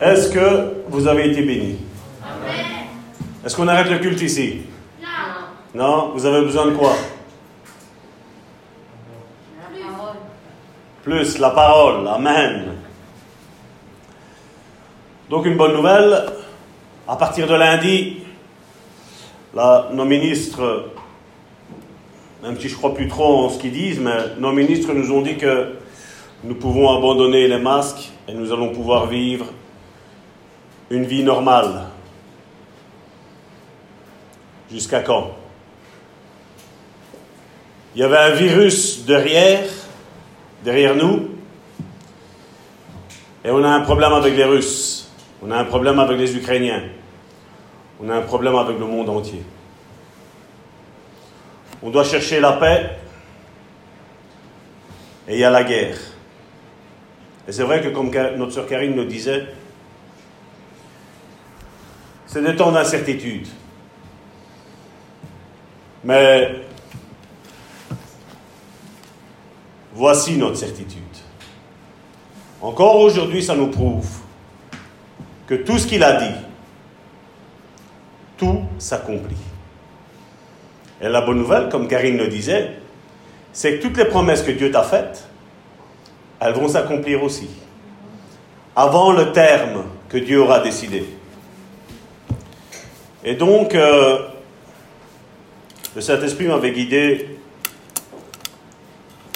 Est-ce que vous avez été bénis? Est-ce qu'on arrête le culte ici? Non. Non? Vous avez besoin de quoi? Plus la parole. Amen. Donc une bonne nouvelle, à partir de lundi, là, nos ministres, même si je ne crois plus trop en ce qu'ils disent, mais nos ministres nous ont dit que nous pouvons abandonner les masques et nous allons pouvoir vivre une vie normale. Jusqu'à quand? Il y avait un virus derrière, derrière nous, et on a un problème avec les Russes, on a un problème avec les Ukrainiens, on a un problème avec le monde entier. On doit chercher la paix, et il y a la guerre. Et c'est vrai que comme notre sœur Karine nous disait, c'est des temps d'incertitude. Mais voici notre certitude. Encore aujourd'hui, ça nous prouve que tout ce qu'il a dit, tout s'accomplit. Et la bonne nouvelle, comme Karine le disait, c'est que toutes les promesses que Dieu t'a faites, elles vont s'accomplir aussi. Avant le terme que Dieu aura décidé. Et donc, euh, le Saint-Esprit m'avait guidé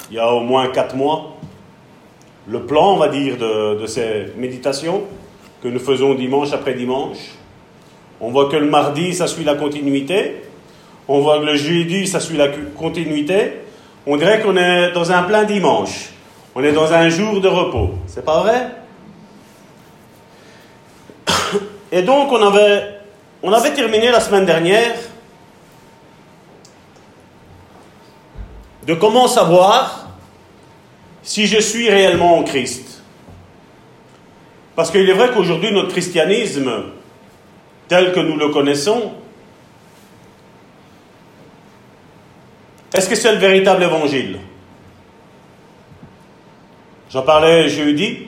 il y a au moins quatre mois. Le plan, on va dire, de, de ces méditations que nous faisons dimanche après dimanche. On voit que le mardi, ça suit la continuité. On voit que le jeudi, ça suit la continuité. On dirait qu'on est dans un plein dimanche. On est dans un jour de repos. C'est pas vrai? Et donc, on avait on avait terminé la semaine dernière de comment savoir si je suis réellement en Christ. Parce qu'il est vrai qu'aujourd'hui, notre christianisme, tel que nous le connaissons, est-ce que c'est le véritable évangile? J'en parlais jeudi.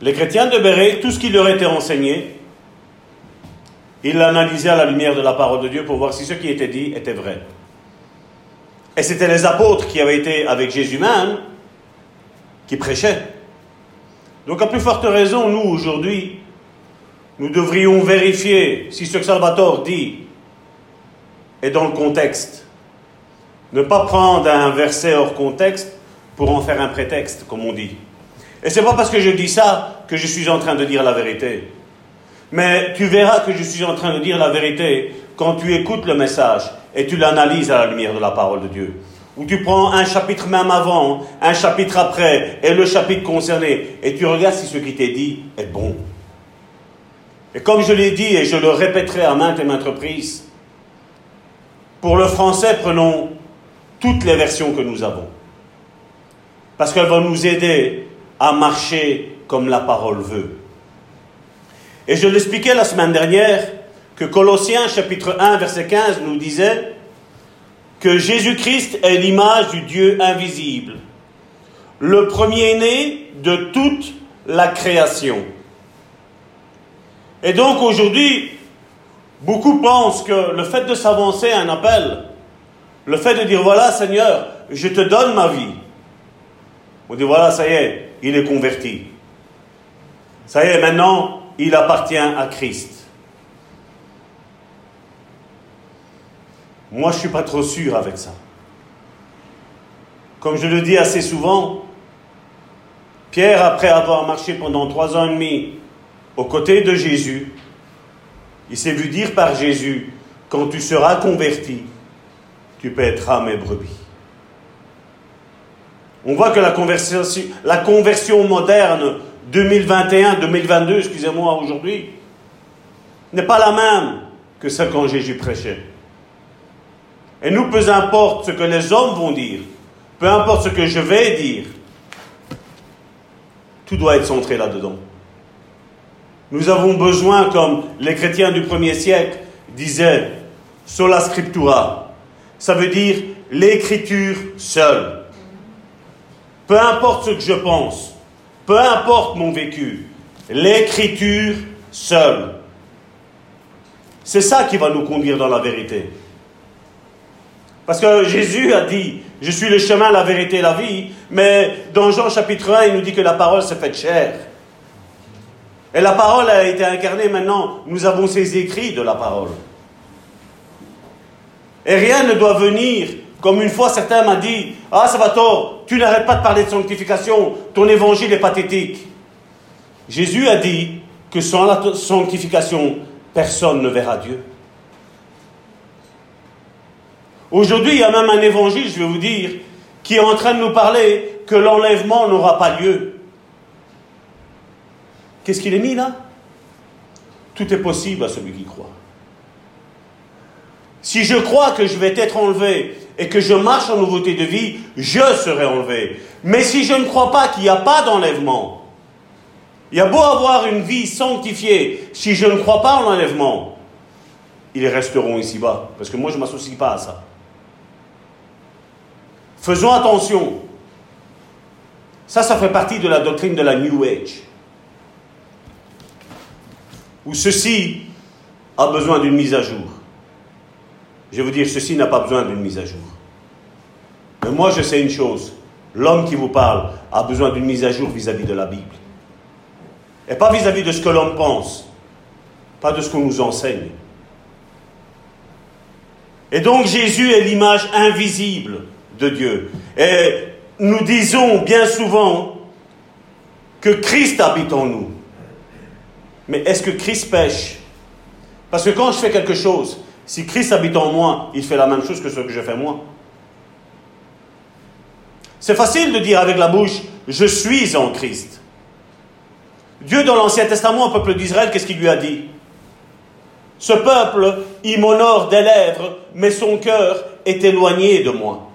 Les chrétiens de Béret, tout ce qui leur était enseigné, il l'analysait à la lumière de la parole de Dieu pour voir si ce qui était dit était vrai. Et c'était les apôtres qui avaient été avec Jésus même qui prêchaient. Donc à plus forte raison, nous, aujourd'hui, nous devrions vérifier si ce que Salvatore dit est dans le contexte. Ne pas prendre un verset hors contexte pour en faire un prétexte, comme on dit. Et c'est pas parce que je dis ça que je suis en train de dire la vérité. Mais tu verras que je suis en train de dire la vérité quand tu écoutes le message et tu l'analyses à la lumière de la parole de Dieu. Ou tu prends un chapitre même avant, un chapitre après, et le chapitre concerné, et tu regardes si ce qui t'est dit est bon. Et comme je l'ai dit, et je le répéterai à maintes et maintes reprises, pour le français, prenons toutes les versions que nous avons. Parce qu'elles vont nous aider à marcher comme la parole veut. Et je l'expliquais la semaine dernière que Colossiens chapitre 1 verset 15 nous disait que Jésus-Christ est l'image du Dieu invisible, le premier-né de toute la création. Et donc aujourd'hui, beaucoup pensent que le fait de s'avancer à un appel, le fait de dire voilà Seigneur, je te donne ma vie, on dit voilà, ça y est, il est converti. Ça y est, maintenant, il appartient à Christ. Moi, je ne suis pas trop sûr avec ça. Comme je le dis assez souvent, Pierre, après avoir marché pendant trois ans et demi aux côtés de Jésus, il s'est vu dire par Jésus, quand tu seras converti, tu pèteras mes brebis. On voit que la conversion, la conversion moderne 2021, 2022, excusez-moi, aujourd'hui, n'est pas la même que celle quand Jésus prêchait. Et nous, peu importe ce que les hommes vont dire, peu importe ce que je vais dire, tout doit être centré là-dedans. Nous avons besoin, comme les chrétiens du premier siècle disaient, sola scriptura. Ça veut dire l'écriture seule. Peu importe ce que je pense, peu importe mon vécu, l'écriture seule. C'est ça qui va nous conduire dans la vérité. Parce que Jésus a dit, je suis le chemin, la vérité et la vie, mais dans Jean chapitre 1, il nous dit que la parole s'est faite chair. Et la parole a été incarnée maintenant, nous avons ces écrits de la parole. Et rien ne doit venir, comme une fois certains m'ont dit, ah tort, tu n'arrêtes pas de parler de sanctification, ton évangile est pathétique. Jésus a dit que sans la sanctification, personne ne verra Dieu. Aujourd'hui, il y a même un évangile, je vais vous dire, qui est en train de nous parler que l'enlèvement n'aura pas lieu. Qu'est-ce qu'il est mis là? Tout est possible à celui qui croit. Si je crois que je vais être enlevé et que je marche en nouveauté de vie, je serai enlevé. Mais si je ne crois pas qu'il n'y a pas d'enlèvement, il y a beau avoir une vie sanctifiée, si je ne crois pas en l'enlèvement, ils resteront ici-bas. Parce que moi, je ne m'associe pas à ça. Faisons attention. Ça, ça fait partie de la doctrine de la New Age. Où ceci a besoin d'une mise à jour. Je vais vous dire, ceci n'a pas besoin d'une mise à jour. Mais moi, je sais une chose. L'homme qui vous parle a besoin d'une mise à jour vis-à-vis de la Bible. Et pas vis à -vis de ce que l'homme pense, pas de ce qu'on nous enseigne. Et donc Jésus est l'image invisible de Dieu. Et nous disons bien souvent que Christ habite en nous. Mais est-ce que Christ pêche? Parce que quand je fais quelque chose, si Christ habite en moi, il fait la même chose que ce que je fais moi. C'est facile de dire avec la bouche, je suis en Christ. Dieu, dans l'Ancien Testament, au peuple d'Israël, qu'est-ce qu'il lui a dit? Ce peuple, il m'honore des lèvres, mais son cœur est éloigné de moi.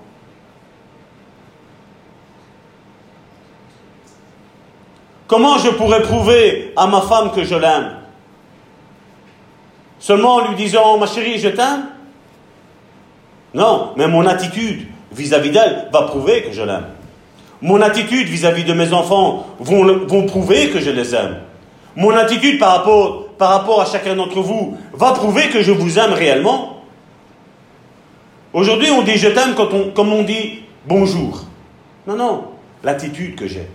Comment je pourrais prouver à ma femme que je l'aime? Seulement en lui disant, ma chérie, je t'aime Non, mais mon attitude vis-à-vis d'elle va prouver que je l'aime. Mon attitude vis-à-vis de mes enfants vont, prouver que je les aime. Mon attitude par rapport, à chacun d'entre vous va prouver que je vous aime réellement. Aujourd'hui, on dit je t'aime comme on dit bonjour. Non, non, l'attitude que j'ai.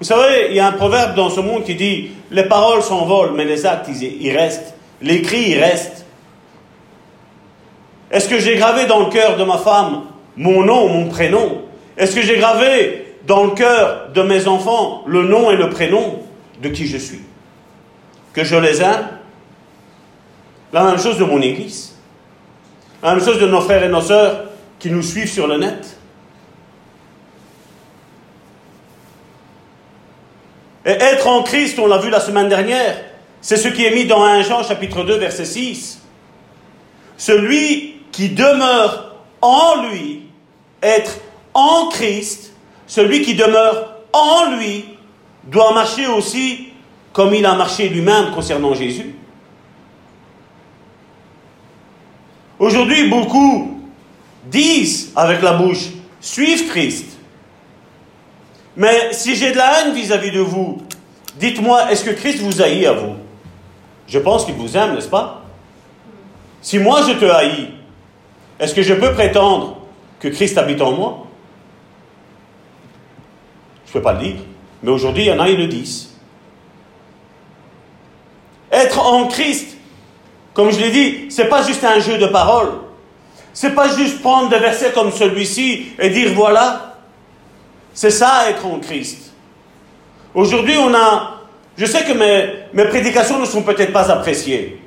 Vous savez, il y a un proverbe dans ce monde qui dit les paroles s'envolent, mais les actes, ils, restent. L'écrit, il reste. Est-ce que j'ai gravé dans le cœur de ma femme mon nom, mon prénom? Est-ce que j'ai gravé dans le cœur de mes enfants le nom et le prénom de qui je suis? Que je les aime? La même chose de mon Église. La même chose de nos frères et nos sœurs qui nous suivent sur le net. Et être en Christ, on l'a vu la semaine dernière, c'est ce qui est mis dans 1 Jean chapitre 2 verset 6. Celui qui demeure en lui, être en Christ, celui qui demeure en lui, doit marcher aussi comme il a marché lui-même concernant Jésus. Aujourd'hui, beaucoup disent avec la bouche, suivent Christ. Mais si j'ai de la haine vis-à-vis de vous, dites-moi, est-ce que Christ vous haït à vous? Je pense qu'il vous aime, n'est-ce pas? Si moi je te haïs, est-ce que je peux prétendre que Christ habite en moi? Je ne peux pas le dire. Mais aujourd'hui, il y en a, ils le disent. Être en Christ, comme je l'ai dit, c'est pas juste un jeu de paroles. C'est pas juste prendre des versets comme celui-ci et dire voilà, c'est ça être en Christ. Aujourd'hui, on a. Je sais que mes, prédications ne sont peut-être pas appréciées.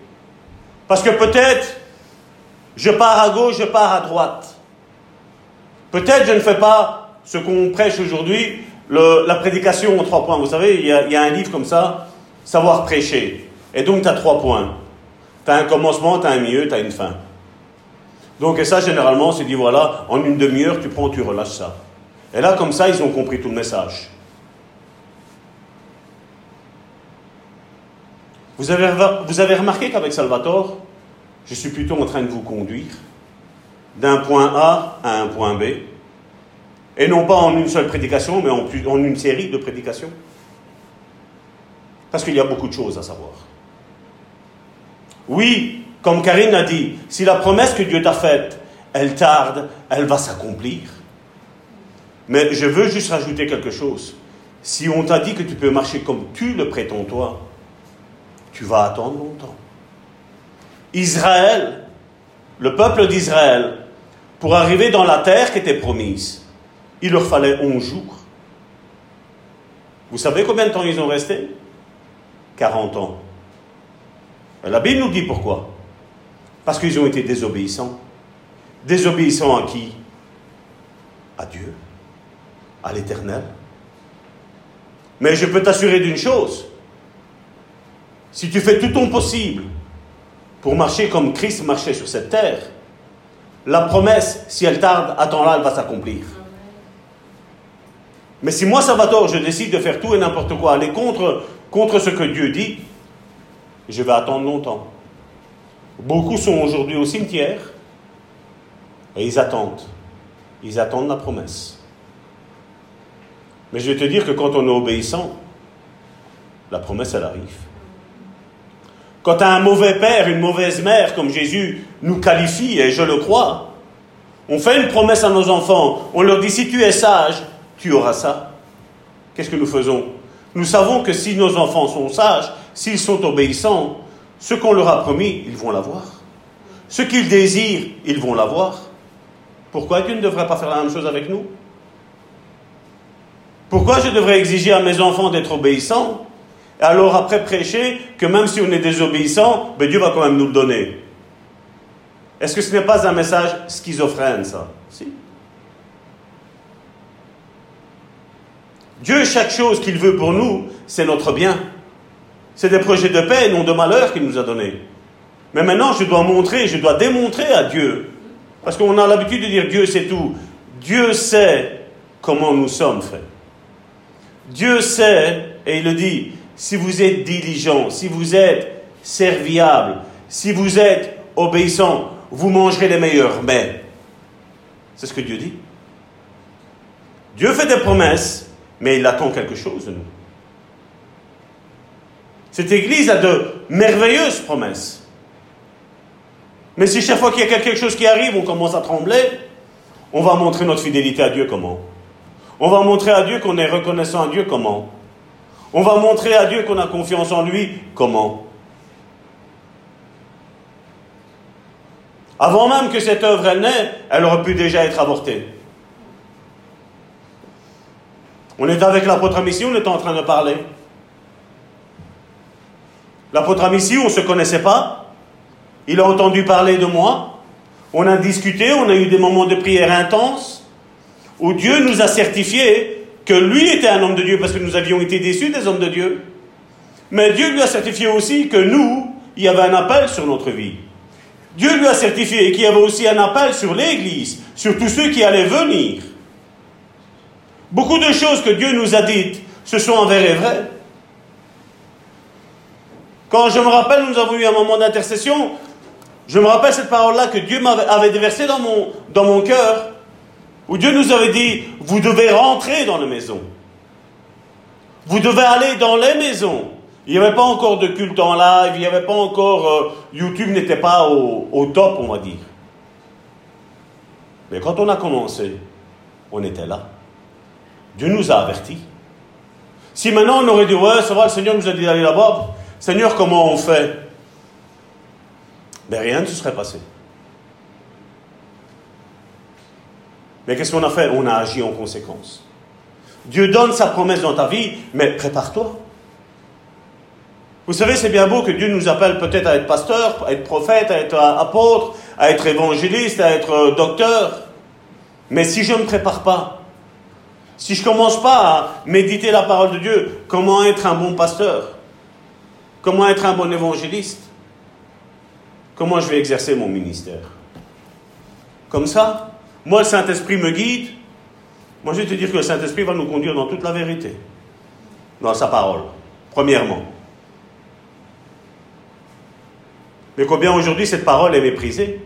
Parce que peut-être je pars à gauche, je pars à droite. Peut-être je ne fais pas ce qu'on prêche aujourd'hui, la prédication en trois points. Vous savez, il y, a, il y, a, un livre comme ça, Savoir prêcher. Et donc tu as trois points. Tu as un commencement, tu as un milieu, tu as une fin. Donc, et ça, généralement, c'est dit voilà, en une demi-heure, tu prends, tu relâches ça. Et là, comme ça, ils ont compris tout le message. Vous avez, remarqué qu'avec Salvatore, je suis plutôt en train de vous conduire d'un point A à un point B. et non pas en une seule prédication, mais en une série de prédications. Parce qu'il y a beaucoup de choses à savoir. Oui, comme Karine a dit, si la promesse que Dieu t'a faite, elle tarde, elle va s'accomplir. Mais je veux juste rajouter quelque chose. Si on t'a dit que tu peux marcher comme tu le prétends toi, tu vas attendre longtemps. Israël, le peuple d'Israël, pour arriver dans la terre qui était promise, il leur fallait 11 jours. Vous savez combien de temps ils ont resté? 40 ans. La Bible nous dit pourquoi. Parce qu'ils ont été désobéissants. Désobéissants à qui? À Dieu, à l'Éternel. Mais je peux t'assurer d'une chose. Si tu fais tout ton possible pour marcher comme Christ marchait sur cette terre, la promesse, si elle tarde, attends-là, elle va s'accomplir. Mais si moi, Salvatore, je décide de faire tout et n'importe quoi, aller contre ce que Dieu dit, je vais attendre longtemps. Beaucoup sont aujourd'hui au cimetière et ils attendent. Ils attendent la promesse. Mais je vais te dire que quand on est obéissant, la promesse, elle arrive. Quand un mauvais père, une mauvaise mère, comme Jésus nous qualifie, et je le crois, on fait une promesse à nos enfants, on leur dit si tu es sage, tu auras ça. Qu'est-ce que nous faisons? Nous savons que si nos enfants sont sages, s'ils sont obéissants, ce qu'on leur a promis, ils vont l'avoir. Ce qu'ils désirent, ils vont l'avoir. Pourquoi Dieu ne devrait pas faire la même chose avec nous? Pourquoi je devrais exiger à mes enfants d'être obéissants alors après prêcher que même si on est désobéissant, ben Dieu va quand même nous le donner? Est-ce que ce n'est pas un message schizophrène, ça? Si. Dieu, chaque chose qu'il veut pour nous, c'est notre bien. C'est des projets de paix et non de malheur qu'il nous a donnés. Mais maintenant, je dois montrer, je dois démontrer à Dieu. Parce qu'on a l'habitude de dire Dieu sait tout. Dieu sait comment nous sommes faits. Dieu sait, et il le dit, si vous êtes diligent, si vous êtes serviable, si vous êtes obéissant, vous mangerez les meilleurs Mais C'est ce que Dieu dit. Dieu fait des promesses, mais il attend quelque chose de nous. Cette Église a de merveilleuses promesses. Mais si chaque fois qu'il y a quelque chose qui arrive, on commence à trembler, on va montrer notre fidélité à Dieu comment? On va montrer à Dieu qu'on est reconnaissant à Dieu comment? On va montrer à Dieu qu'on a confiance en lui. Comment? Avant même que cette œuvre elle naît, elle aurait pu déjà être avortée. On est avec l'apôtre Amici, on est en train de parler. L'apôtre Amici, on ne se connaissait pas. Il a entendu parler de moi. On a discuté, on a eu des moments de prière intenses où Dieu nous a certifié que lui était un homme de Dieu parce que nous avions été déçus des hommes de Dieu. Mais Dieu lui a certifié aussi que nous, il y avait un appel sur notre vie. Dieu lui a certifié qu'il y avait aussi un appel sur l'Église, sur tous ceux qui allaient venir. Beaucoup de choses que Dieu nous a dites, ce sont envers et vraies. Quand je me rappelle, nous avons eu un moment d'intercession, je me rappelle cette parole-là que Dieu m'avait déversée dans mon, dans mon cœur où Dieu nous avait dit, vous devez rentrer dans les maisons. Vous devez aller dans les maisons. Il n'y avait pas encore de culte en live, il n'y avait pas encore... Euh, YouTube n'était pas au, top, on va dire. Mais quand on a commencé, on était là. Dieu nous a avertis. Si maintenant on aurait dit, ouais, ça va, le Seigneur nous a dit d'aller là-bas, Seigneur, comment on fait? Mais ben, rien ne se serait passé. Mais qu'est-ce qu'on a fait? On a agi en conséquence. Dieu donne sa promesse dans ta vie, mais prépare-toi. Vous savez, c'est bien beau que Dieu nous appelle peut-être à être pasteur, à être prophète, à être apôtre, à être évangéliste, à être euh, docteur. Mais si je ne me prépare pas, si je ne commence pas à méditer la parole de Dieu, comment être un bon pasteur? Comment être un bon évangéliste? Comment je vais exercer mon ministère? Comme ça moi, le Saint-Esprit me guide. Moi, je vais te dire que le Saint-Esprit va nous conduire dans toute la vérité. Dans sa parole, premièrement. Mais combien aujourd'hui cette parole est méprisée?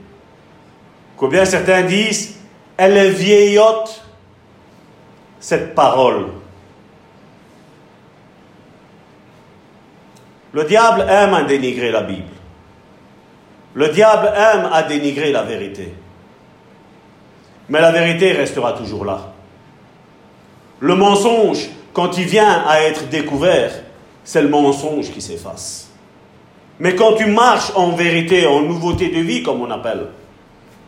Combien certains disent, elle est vieillotte. cette parole? Le diable aime à dénigrer la Bible. Le diable aime à dénigrer la vérité. Mais la vérité restera toujours là. Le mensonge, quand il vient à être découvert, c'est le mensonge qui s'efface. Mais quand tu marches en vérité, en nouveauté de vie, comme on appelle,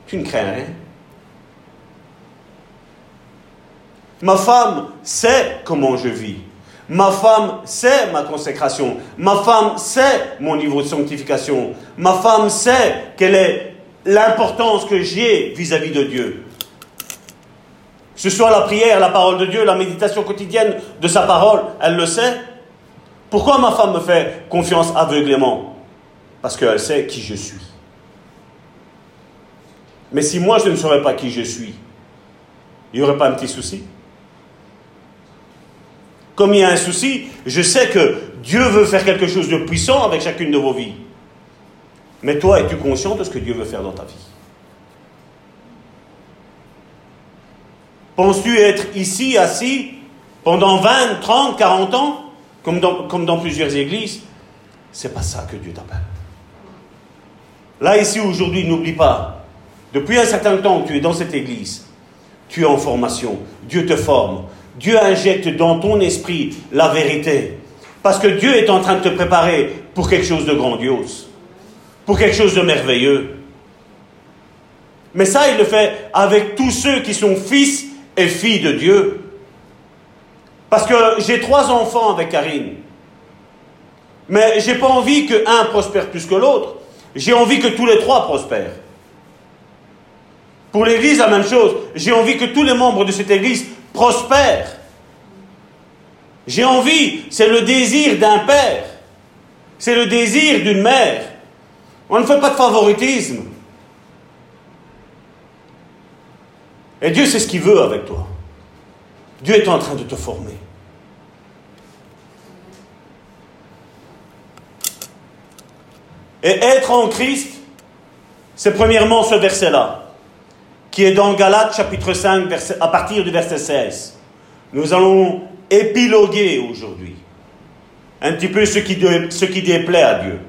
tu ne crains rien. Ma femme sait comment je vis. Ma femme sait ma consécration. Ma femme sait mon niveau de sanctification. Ma femme sait quelle est l'importance que j'ai vis-à-vis de Dieu. Ce soit la prière, la parole de Dieu, la méditation quotidienne de sa parole, elle le sait. Pourquoi ma femme me fait confiance aveuglément? Parce qu'elle sait qui je suis. Mais si moi je ne saurais pas qui je suis, il n'y aurait pas un petit souci? Comme il y a un souci, je sais que Dieu veut faire quelque chose de puissant avec chacune de vos vies. Mais toi, es-tu conscient de ce que Dieu veut faire dans ta vie? Penses-tu être ici, assis, pendant 20, 30, 40 ans comme dans, plusieurs églises, c'est pas ça que Dieu t'appelle. Là, ici, aujourd'hui, n'oublie pas, depuis un certain temps tu es dans cette église, tu es en formation, Dieu te forme, Dieu injecte dans ton esprit la vérité. Parce que Dieu est en train de te préparer pour quelque chose de grandiose, pour quelque chose de merveilleux. Mais ça, il le fait avec tous ceux qui sont fils et filles de Dieu. Parce que j'ai trois enfants avec Karine. Mais j'ai pas envie qu'un prospère plus que l'autre. J'ai envie que tous les trois prospèrent. Pour l'Église, la même chose. J'ai envie que tous les membres de cette Église prospèrent. J'ai envie, c'est le désir d'un père. C'est le désir d'une mère. On ne fait pas de favoritisme. Et Dieu sait ce qu'il veut avec toi. Dieu est en train de te former. Et être en Christ, c'est premièrement ce verset-là, qui est dans Galates chapitre 5, à partir du verset 16. Nous allons épiloguer aujourd'hui un petit peu ce qui, ce qui déplaît à Dieu.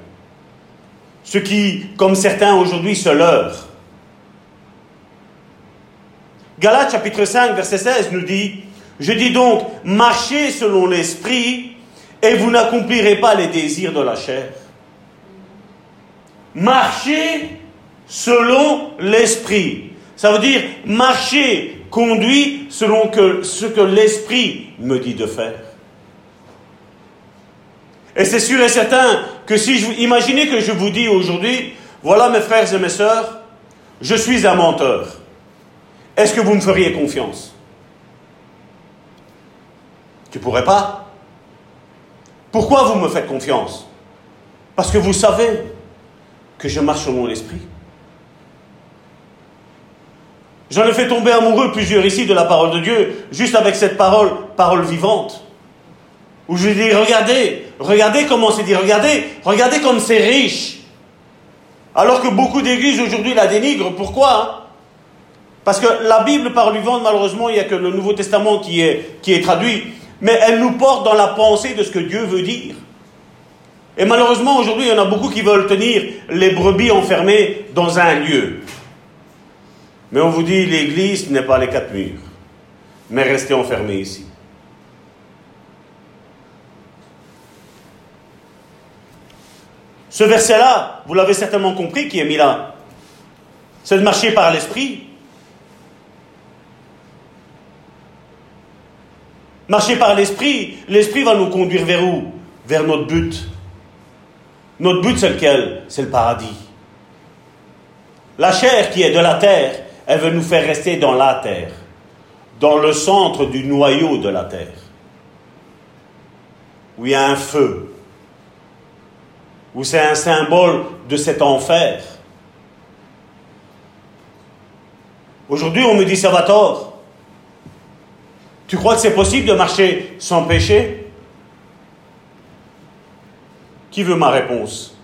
Ce qui, comme certains aujourd'hui, se leurrent. Galates chapitre 5, verset 16 nous dit je dis donc, marchez selon l'esprit et vous n'accomplirez pas les désirs de la chair. Marchez selon l'esprit. Ça veut dire marcher, conduit selon ce que l'esprit me dit de faire. Et c'est sûr et certain que si je, imaginez que je vous dis aujourd'hui, voilà mes frères et mes sœurs, je suis un menteur. Est-ce que vous me feriez confiance? Tu pourrais pas? Pourquoi vous me faites confiance? Parce que vous savez que je marche selon l'esprit. J'en ai fait tomber amoureux plusieurs ici de la parole de Dieu, juste avec cette parole, parole vivante. Où je dis, regardez, regardez comment c'est dit, regardez, regardez comme c'est riche. Alors que beaucoup d'églises aujourd'hui la dénigrent. Pourquoi Parce que la Bible, parole vivante, malheureusement, il n'y a que le Nouveau Testament qui est, qui est traduit mais elle nous porte dans la pensée de ce que Dieu veut dire. Et malheureusement, aujourd'hui, il y en a beaucoup qui veulent tenir les brebis enfermées dans un lieu. Mais on vous dit, l'église n'est pas les quatre murs, mais restez enfermés ici. Ce verset-là, vous l'avez certainement compris, qui est mis là. C'est de marcher par l'esprit, Marcher par l'esprit, l'esprit va nous conduire vers où? Vers notre but. Notre but, c'est lequel? C'est le paradis. La chair qui est de la terre, elle veut nous faire rester dans la terre, dans le centre du noyau de la terre, où il y a un feu, où c'est un symbole de cet enfer. Aujourd'hui, on me dit, ça va tort. Tu crois que c'est possible de marcher sans péché? Qui veut ma réponse?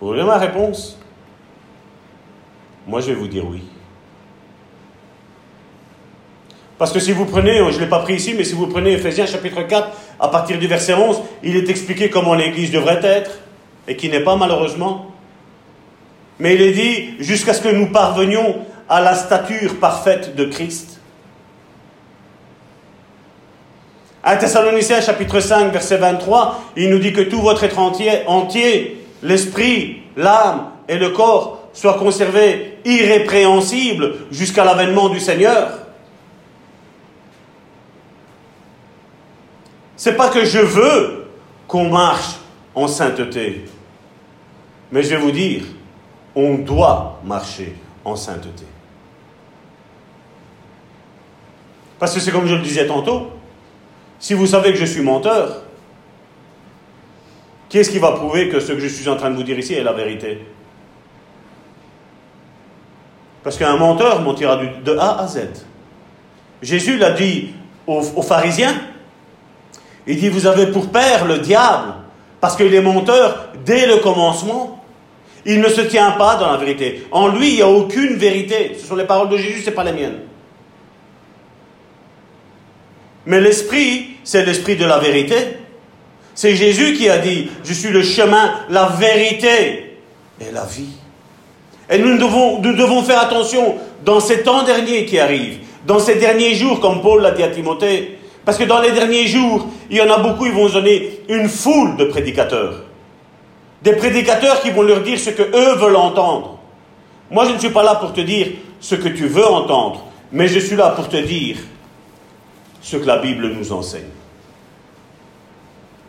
Vous voulez ma réponse? Moi, je vais vous dire oui. Parce que si vous prenez, je ne l'ai pas pris ici, mais si vous prenez Ephésiens chapitre 4, à partir du verset 11, il est expliqué comment l'Église devrait être, et qui n'est pas malheureusement. Mais il est dit, jusqu'à ce que nous parvenions à la stature parfaite de Christ. À Thessaloniciens chapitre 5, verset 23, il nous dit que tout votre être entier, l'esprit, l'âme et le corps soient conservés irrépréhensibles jusqu'à l'avènement du Seigneur. C'est pas que je veux qu'on marche en sainteté, mais je vais vous dire, on doit marcher en sainteté. Parce que c'est comme je le disais tantôt, si vous savez que je suis menteur, qu'est-ce qui va prouver que ce que je suis en train de vous dire ici est la vérité? Parce qu'un menteur mentira de A à Z. Jésus l'a dit aux, aux pharisiens, il dit, vous avez pour père le diable, parce qu'il est menteur dès le commencement. Il ne se tient pas dans la vérité. En lui, il n'y a aucune vérité. Ce sont les paroles de Jésus, ce n'est pas les miennes. Mais l'esprit, c'est l'esprit de la vérité. C'est Jésus qui a dit, je suis le chemin, la vérité et la vie. Et nous devons, faire attention dans ces temps derniers qui arrivent, dans ces derniers jours, comme Paul l'a dit à Timothée, parce que dans les derniers jours, il y en a beaucoup, ils vont donner une foule de prédicateurs. Des prédicateurs qui vont leur dire ce que eux veulent entendre. Moi, je ne suis pas là pour te dire ce que tu veux entendre, mais je suis là pour te dire ce que la Bible nous enseigne.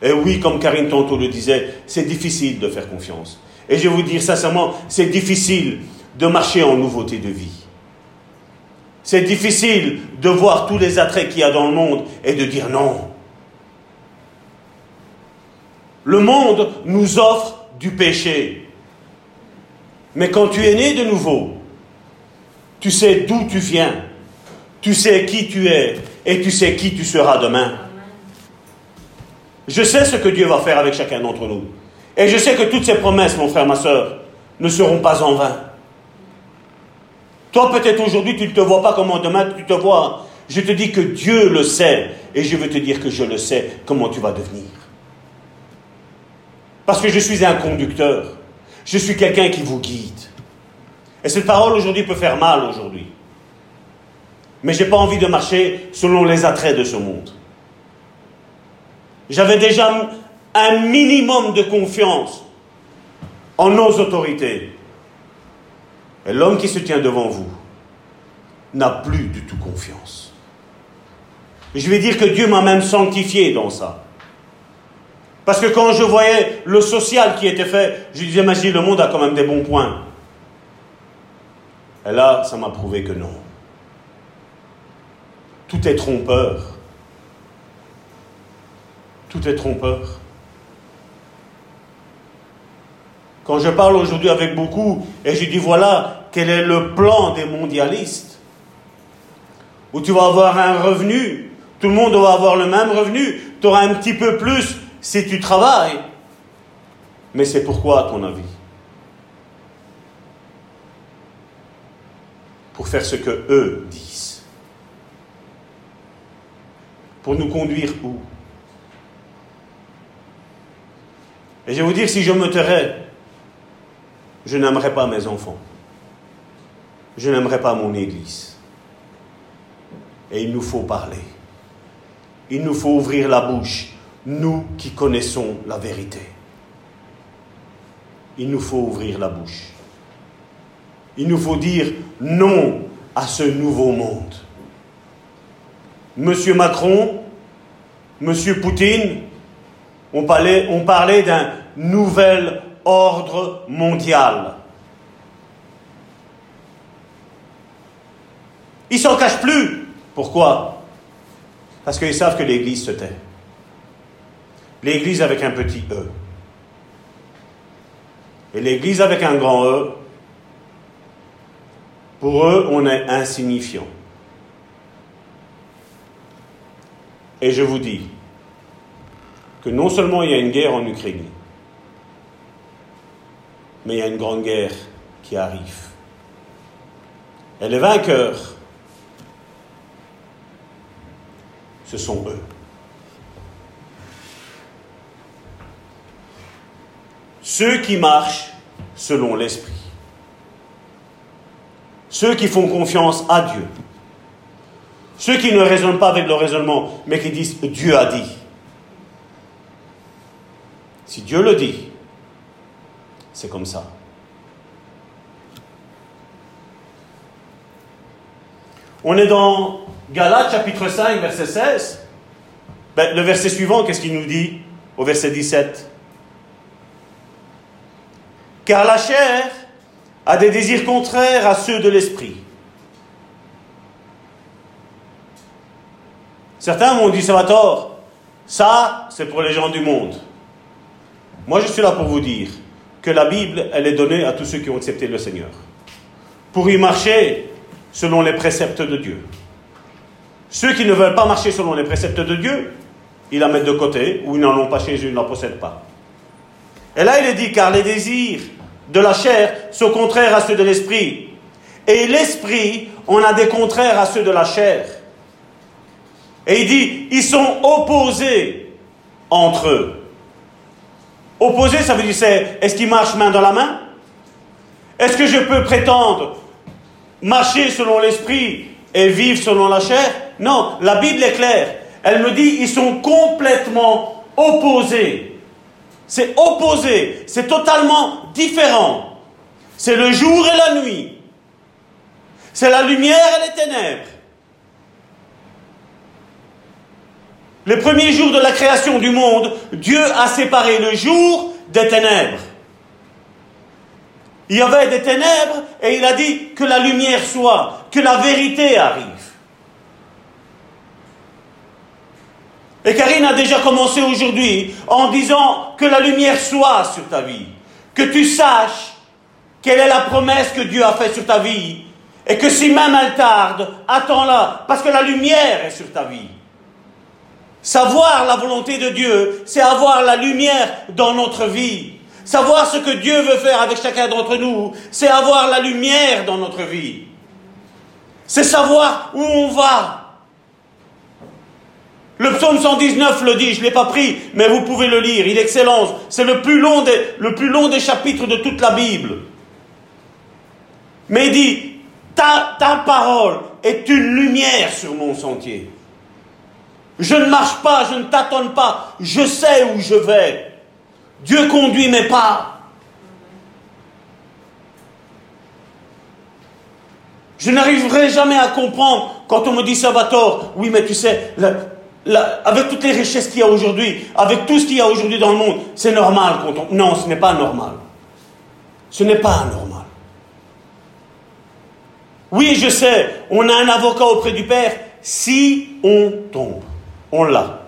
Et oui, comme Karine tantôt le disait, c'est difficile de faire confiance. Et je vais vous dire sincèrement, c'est difficile de marcher en nouveauté de vie. C'est difficile de voir tous les attraits qu'il y a dans le monde et de dire non. Le monde nous offre du péché. Mais quand tu es né de nouveau, tu sais d'où tu viens, tu sais qui tu es et tu sais qui tu seras demain. Je sais ce que Dieu va faire avec chacun d'entre nous. Et je sais que toutes ces promesses, mon frère, ma soeur, ne seront pas en vain. Toi, peut-être aujourd'hui, tu ne te vois pas comment demain tu te vois. Je te dis que Dieu le sait. Et je veux te dire que je le sais comment tu vas devenir. Parce que je suis un conducteur. Je suis quelqu'un qui vous guide. Et cette parole aujourd'hui peut faire mal aujourd'hui. Mais je n'ai pas envie de marcher selon les attraits de ce monde. J'avais déjà un minimum de confiance en nos autorités. Et l'homme qui se tient devant vous n'a plus du tout confiance. Je vais dire que Dieu m'a même sanctifié dans ça. Parce que quand je voyais le social qui était fait, je disais, mais le monde a quand même des bons points. Et là, ça m'a prouvé que non. Tout est trompeur. Tout est trompeur. Quand je parle aujourd'hui avec beaucoup et je dis voilà quel est le plan des mondialistes, où tu vas avoir un revenu, tout le monde va avoir le même revenu, tu auras un petit peu plus si tu travailles. Mais c'est pourquoi, à ton avis Pour faire ce que eux disent. Pour nous conduire où? Et je vais vous dire, si je me tairais, je n'aimerais pas mes enfants. Je n'aimerais pas mon Église. Et il nous faut parler. Il nous faut ouvrir la bouche, nous qui connaissons la vérité. Il nous faut ouvrir la bouche. Il nous faut dire non à ce nouveau monde. Monsieur Macron, Monsieur Poutine, on parlait, on parlait d'un nouvel ordre mondial. Ils s'en cachent plus. Pourquoi? Parce qu'ils savent que l'Église se tait. L'Église avec un petit E. Et l'Église avec un grand E, pour eux, on est insignifiant. Et je vous dis que non seulement il y a une guerre en Ukraine, mais il y a une grande guerre qui arrive. Et les vainqueurs ce sont eux. Ceux qui marchent selon l'Esprit. Ceux qui font confiance à Dieu. Ceux qui ne raisonnent pas avec le raisonnement, mais qui disent Dieu a dit. Si Dieu le dit, c'est comme ça. On est dans Galates chapitre 5, verset 16. Ben, le verset suivant, qu'est-ce qu'il nous dit au verset 17 Car la chair a des désirs contraires à ceux de l'esprit. Certains m'ont dit, Salvatore, ça, c'est pour les gens du monde. Moi, je suis là pour vous dire que la Bible, elle est donnée à tous ceux qui ont accepté le Seigneur. Pour y marcher selon les préceptes de Dieu. Ceux qui ne veulent pas marcher selon les préceptes de Dieu, ils la mettent de côté ou ils n'en ont pas chez eux, ils ne la possèdent pas. Et là, il est dit, car les désirs de la chair sont contraires à ceux de l'esprit. Et l'esprit, on a des contraires à ceux de la chair. Et il dit, ils sont opposés entre eux. Opposés, ça veut dire, c'est, est-ce qu'ils marchent main dans la main? Est-ce que je peux prétendre marcher selon l'esprit et vivre selon la chair? Non, la Bible est claire. Elle me dit, ils sont complètement opposés. C'est opposé, c'est totalement différent. C'est le jour et la nuit. C'est la lumière et les ténèbres. Les premiers jours de la création du monde, Dieu a séparé le jour des ténèbres. Il y avait des ténèbres et il a dit que la lumière soit, que la vérité arrive. Et Karine a déjà commencé aujourd'hui en disant que la lumière soit sur ta vie, que tu saches quelle est la promesse que Dieu a faite sur ta vie, et que si même elle tarde, attends-la, parce que la lumière est sur ta vie. Savoir la volonté de Dieu, c'est avoir la lumière dans notre vie. Savoir ce que Dieu veut faire avec chacun d'entre nous, c'est avoir la lumière dans notre vie. C'est savoir où on va. Le psaume 119 le dit, je ne l'ai pas pris, mais vous pouvez le lire, il est excellent. C'est le, plus long des, chapitres de toute la Bible. Mais il dit, ta parole est une lumière sur mon sentier. Je ne marche pas, je ne tâtonne pas, je sais où je vais. Dieu conduit mes pas. Je n'arriverai jamais à comprendre quand on me dit Salvatore, oui mais tu sais, avec toutes les richesses qu'il y a aujourd'hui, avec tout ce qu'il y a aujourd'hui dans le monde, c'est normal quand on... Non, ce n'est pas normal. Ce n'est pas normal. Oui, je sais, on a un avocat auprès du Père si on tombe on l'a.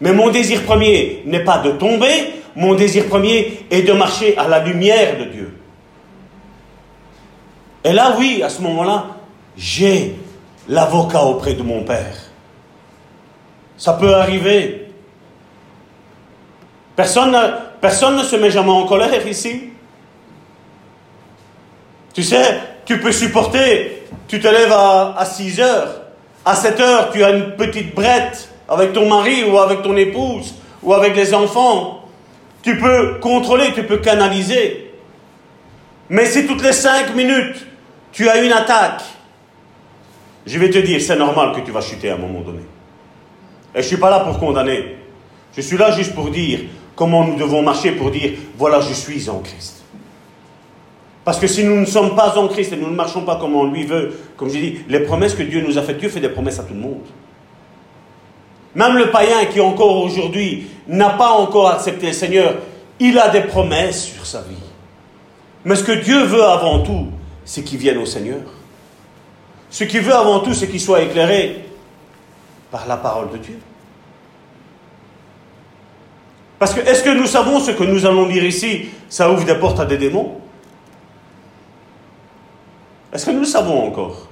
Mais mon désir premier n'est pas de tomber, mon désir premier est de marcher à la lumière de Dieu. Et là, oui, à ce moment-là, j'ai l'avocat auprès de mon Père. Ça peut arriver. Personne, ne se met jamais en colère ici. Tu sais, tu peux supporter, tu te lèves à, à 6 heures, à cette heure, tu as une petite brette avec ton mari ou avec ton épouse ou avec les enfants. Tu peux contrôler, tu peux canaliser. Mais si toutes les cinq minutes, tu as une attaque, je vais te dire, c'est normal que tu vas chuter à un moment donné. Et je ne suis pas là pour condamner. Je suis là juste pour dire comment nous devons marcher, pour dire, voilà, je suis en Christ. Parce que si nous ne sommes pas en Christ et nous ne marchons pas comme on lui veut, comme j'ai dit, les promesses que Dieu nous a faites, Dieu fait des promesses à tout le monde. Même le païen qui encore aujourd'hui n'a pas encore accepté le Seigneur, il a des promesses sur sa vie. Mais ce que Dieu veut avant tout, c'est qu'il vienne au Seigneur. Ce qu'il veut avant tout, c'est qu'il soit éclairé par la parole de Dieu. Parce que est-ce que nous savons ce que nous allons lire ici? Ça ouvre des portes à des démons est-ce que nous le savons encore?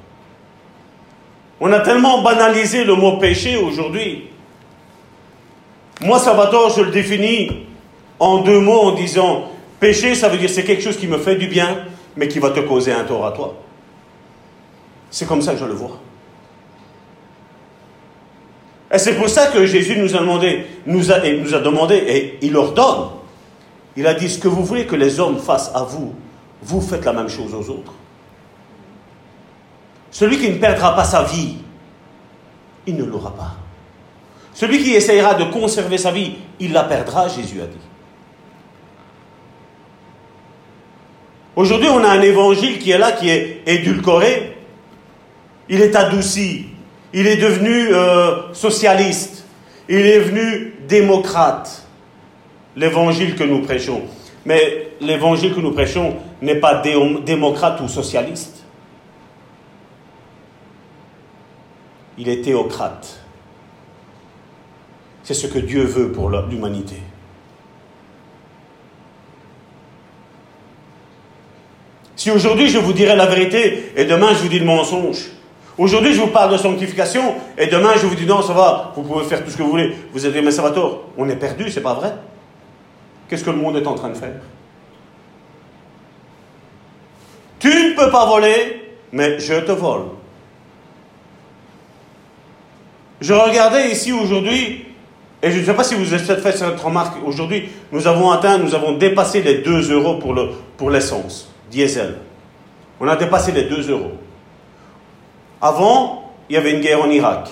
On a tellement banalisé le mot péché aujourd'hui. Moi, Salvatore, je le définis en deux mots en disant péché, ça veut dire c'est quelque chose qui me fait du bien, mais qui va te causer un tort à toi. C'est comme ça que je le vois. Et c'est pour ça que Jésus nous a demandé, nous a, nous a demandé, et il leur donne. Il a dit, ce que vous voulez que les hommes fassent à vous, vous faites la même chose aux autres. Celui qui ne perdra pas sa vie, il ne l'aura pas. Celui qui essayera de conserver sa vie, il la perdra, Jésus a dit. Aujourd'hui, on a un évangile qui est là, qui est édulcoré. Il est adouci. Il est devenu euh, socialiste. Il est devenu démocrate. L'évangile que nous prêchons. Mais l'évangile que nous prêchons n'est pas démocrate ou socialiste. Il est théocrate. C'est ce que Dieu veut pour l'humanité. Si aujourd'hui je vous dirais la vérité et demain je vous dis le mensonge, aujourd'hui je vous parle de sanctification et demain je vous dis non, ça va, vous pouvez faire tout ce que vous voulez, vous êtes des tort, on est perdu, c'est pas vrai. Qu'est-ce que le monde est en train de faire? Tu ne peux pas voler, mais je te vole. Je regardais ici aujourd'hui et je ne sais pas si vous avez fait cette remarque. Aujourd'hui, nous avons atteint, nous avons dépassé les 2 euros pour, le, pour l'essence, diesel. On a dépassé les 2 euros. Avant, il y avait une guerre en Irak.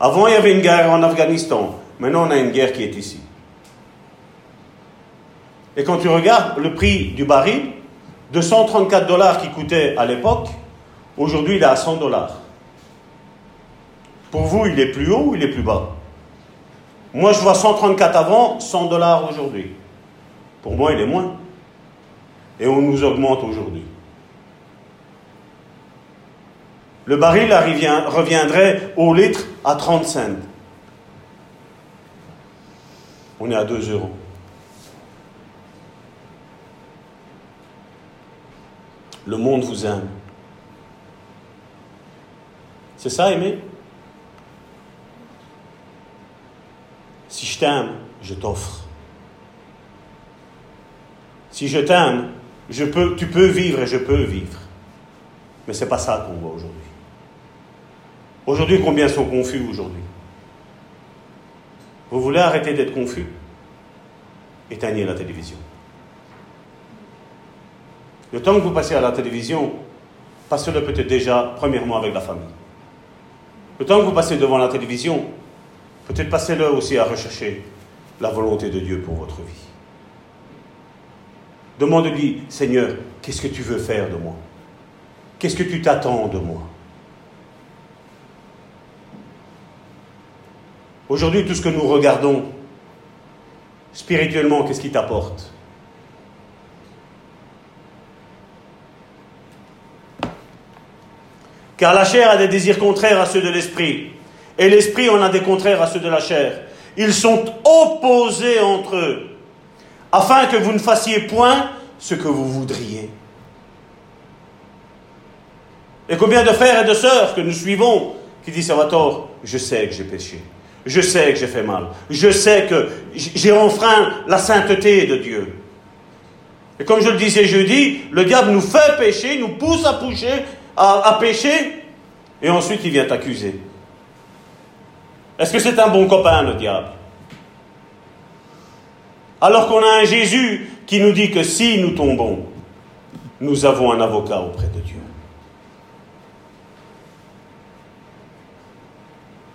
Avant, il y avait une guerre en Afghanistan. Maintenant, on a une guerre qui est ici. Et quand tu regardes le prix du baril, de 134 dollars qui coûtait à l'époque, aujourd'hui, il est à 100 dollars. Pour vous, il est plus haut ou il est plus bas? Moi, je vois 134 avant, 100 dollars aujourd'hui. Pour moi, il est moins. Et on nous augmente aujourd'hui. Le baril reviendrait au litre à 30 cents. On est à 2 euros. Le monde vous aime. C'est ça, Aimé Si je t'aime, je t'offre. Si je t'aime, tu peux vivre et je peux vivre. Mais ce n'est pas ça qu'on voit aujourd'hui. Aujourd'hui, combien sont confus aujourd'hui? Vous voulez arrêter d'être confus? Éteignez la télévision. Le temps que vous passez à la télévision, passez-le peut-être déjà, premièrement, avec la famille. Le temps que vous passez devant la télévision, Peut-être passez-le aussi à rechercher la volonté de Dieu pour votre vie. Demande-lui, Seigneur, qu'est-ce que tu veux faire de moi? Qu'est-ce que tu t'attends de moi? Aujourd'hui, tout ce que nous regardons, spirituellement, qu'est-ce qui t'apporte? Car la chair a des désirs contraires à ceux de l'esprit et l'esprit en a des contraires à ceux de la chair. Ils sont opposés entre eux, afin que vous ne fassiez point ce que vous voudriez. Et combien de frères et de sœurs que nous suivons qui disent Salvatore, je sais que j'ai péché, je sais que j'ai fait mal, je sais que j'ai enfreint la sainteté de Dieu. Et comme je le disais jeudi, le diable nous fait pécher, nous pousse à, à, à pécher, et ensuite il vient t'accuser. Est-ce que c'est un bon copain, le diable? Alors qu'on a un Jésus qui nous dit que si nous tombons, nous avons un avocat auprès de Dieu.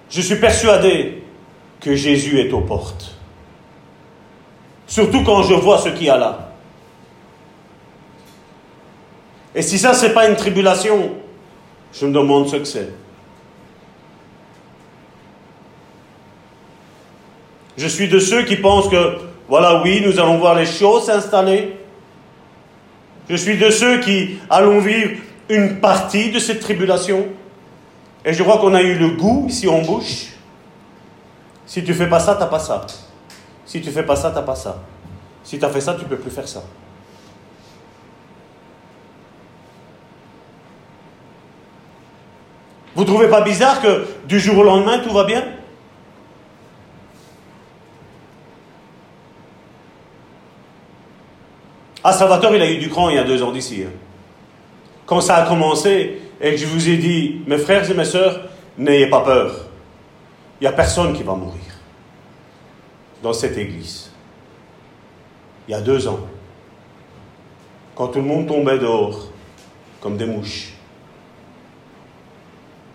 Je suis persuadé que Jésus est aux portes. Surtout quand je vois ce qu'il y a là. Et si ça, ce n'est pas une tribulation, je me demande ce que c'est. Je suis de ceux qui pensent que, voilà, oui, nous allons voir les choses s'installer. Je suis de ceux qui allons vivre une partie de cette tribulation. Et je crois qu'on a eu le goût ici en bouche. Si tu fais pas ça, tu n'as pas ça. Si tu fais pas ça, tu n'as pas ça. Si tu as fait ça, tu ne peux plus faire ça. Vous ne trouvez pas bizarre que du jour au lendemain, tout va bien? Ah, Salvatore, il a eu du cran il y a deux ans d'ici. Hein. Quand ça a commencé et que je vous ai dit, mes frères et mes sœurs, n'ayez pas peur. Il n'y a personne qui va mourir dans cette église. Il y a deux ans, quand tout le monde tombait dehors comme des mouches.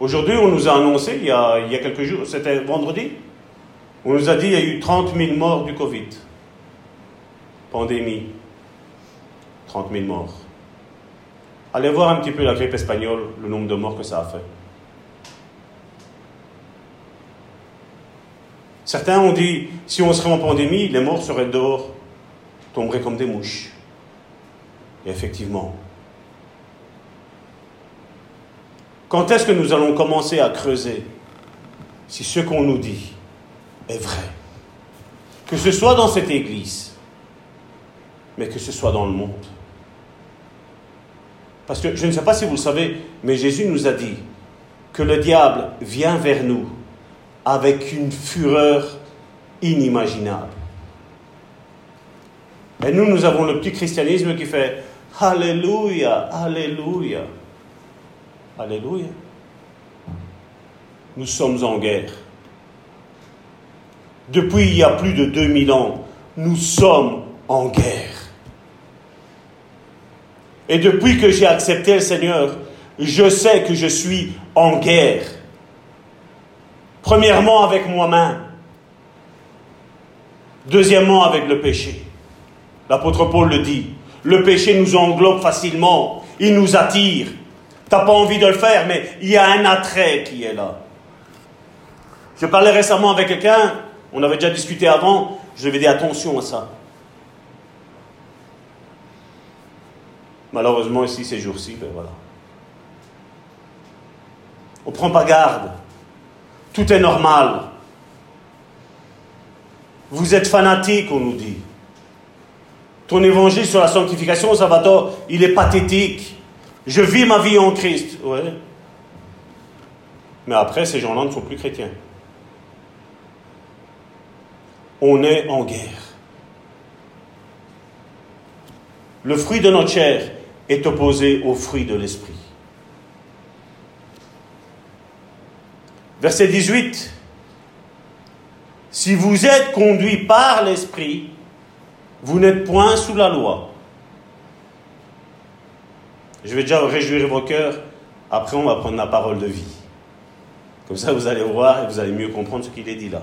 Aujourd'hui, on nous a annoncé, il y a, il y a quelques jours, c'était vendredi, on nous a dit qu'il y a eu 30 000 morts du Covid. Pandémie. 30 000 morts. Allez voir un petit peu la grippe espagnole, le nombre de morts que ça a fait. Certains ont dit, si on serait en pandémie, les morts seraient dehors, tomberaient comme des mouches. Et effectivement. Quand est-ce que nous allons commencer à creuser si ce qu'on nous dit est vrai? Que ce soit dans cette église, mais que ce soit dans le monde. Parce que je ne sais pas si vous le savez, mais Jésus nous a dit que le diable vient vers nous avec une fureur inimaginable. Et nous, nous avons le petit christianisme qui fait Alléluia, Alléluia, Alléluia. Nous sommes en guerre. Depuis il y a plus de 2000 ans, nous sommes en guerre. Et depuis que j'ai accepté le Seigneur, je sais que je suis en guerre. Premièrement avec moi-même. Deuxièmement avec le péché. L'apôtre Paul le dit. Le péché nous englobe facilement. Il nous attire. Tu n'as pas envie de le faire, mais il y a un attrait qui est là. Je parlais récemment avec quelqu'un, on avait déjà discuté avant, je lui ai dit attention à ça. Malheureusement, ici, ces jours-ci, ben voilà. On ne prend pas garde. Tout est normal. Vous êtes fanatique, on nous dit. Ton évangile sur la sanctification, Salvatore, il est pathétique. Je vis ma vie en Christ. Mais après, ces gens-là ne sont plus chrétiens. On est en guerre. Le fruit de notre chair est opposé au fruit de l'esprit. Verset 18. Si vous êtes conduit par l'esprit, vous n'êtes point sous la loi. Je vais déjà réjouir vos cœurs. Après, on va prendre la parole de vie. Comme ça, vous allez voir et vous allez mieux comprendre ce qu'il est dit là.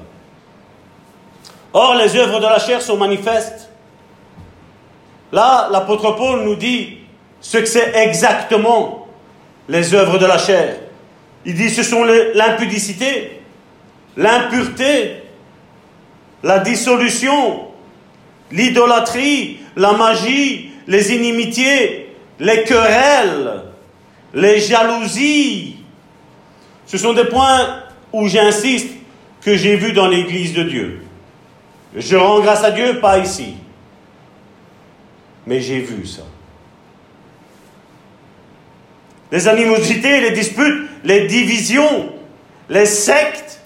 Or, les œuvres de la chair sont manifestes. Là, l'apôtre Paul nous dit ce que c'est exactement les œuvres de la chair. Il dit ce sont l'impudicité, l'impureté, la dissolution, l'idolâtrie, la magie, les inimitiés, les querelles, les jalousies. Ce sont des points où j'insiste que j'ai vus dans l'Église de Dieu. Je rends grâce à Dieu, pas ici. Mais j'ai vu ça les animosités, les disputes, les divisions, les sectes,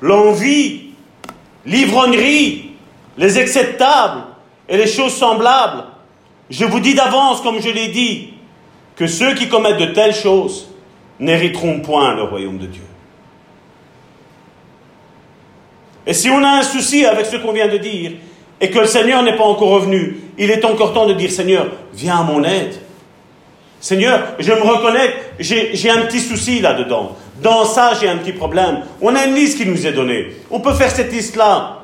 l'envie, l'ivrognerie, les acceptables et les choses semblables. Je vous dis d'avance, comme je l'ai dit, que ceux qui commettent de telles choses n'hériteront point le royaume de Dieu. Et si on a un souci avec ce qu'on vient de dire, et que le Seigneur n'est pas encore revenu, il est encore temps de dire, Seigneur, viens à mon aide. Seigneur, je me reconnais, j'ai un petit souci là-dedans. Dans ça, j'ai un petit problème. On a une liste qui nous est donnée. On peut faire cette liste-là.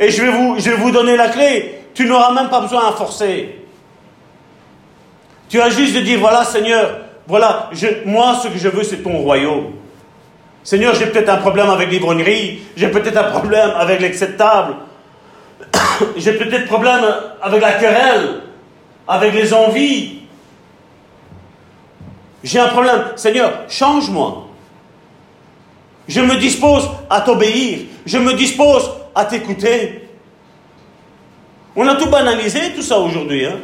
Et je vais, vous, donner la clé. Tu n'auras même pas besoin à forcer. Tu as juste de dire, voilà Seigneur, voilà, moi ce que je veux c'est ton royaume. Seigneur, j'ai peut-être un problème avec l'ivrognerie, j'ai peut-être un problème avec l'acceptable, j'ai peut-être un problème avec la querelle, avec les envies, j'ai un problème. Seigneur, change-moi. Je me dispose à t'obéir. Je me dispose à t'écouter. On a tout banalisé, tout ça aujourd'hui. Hein.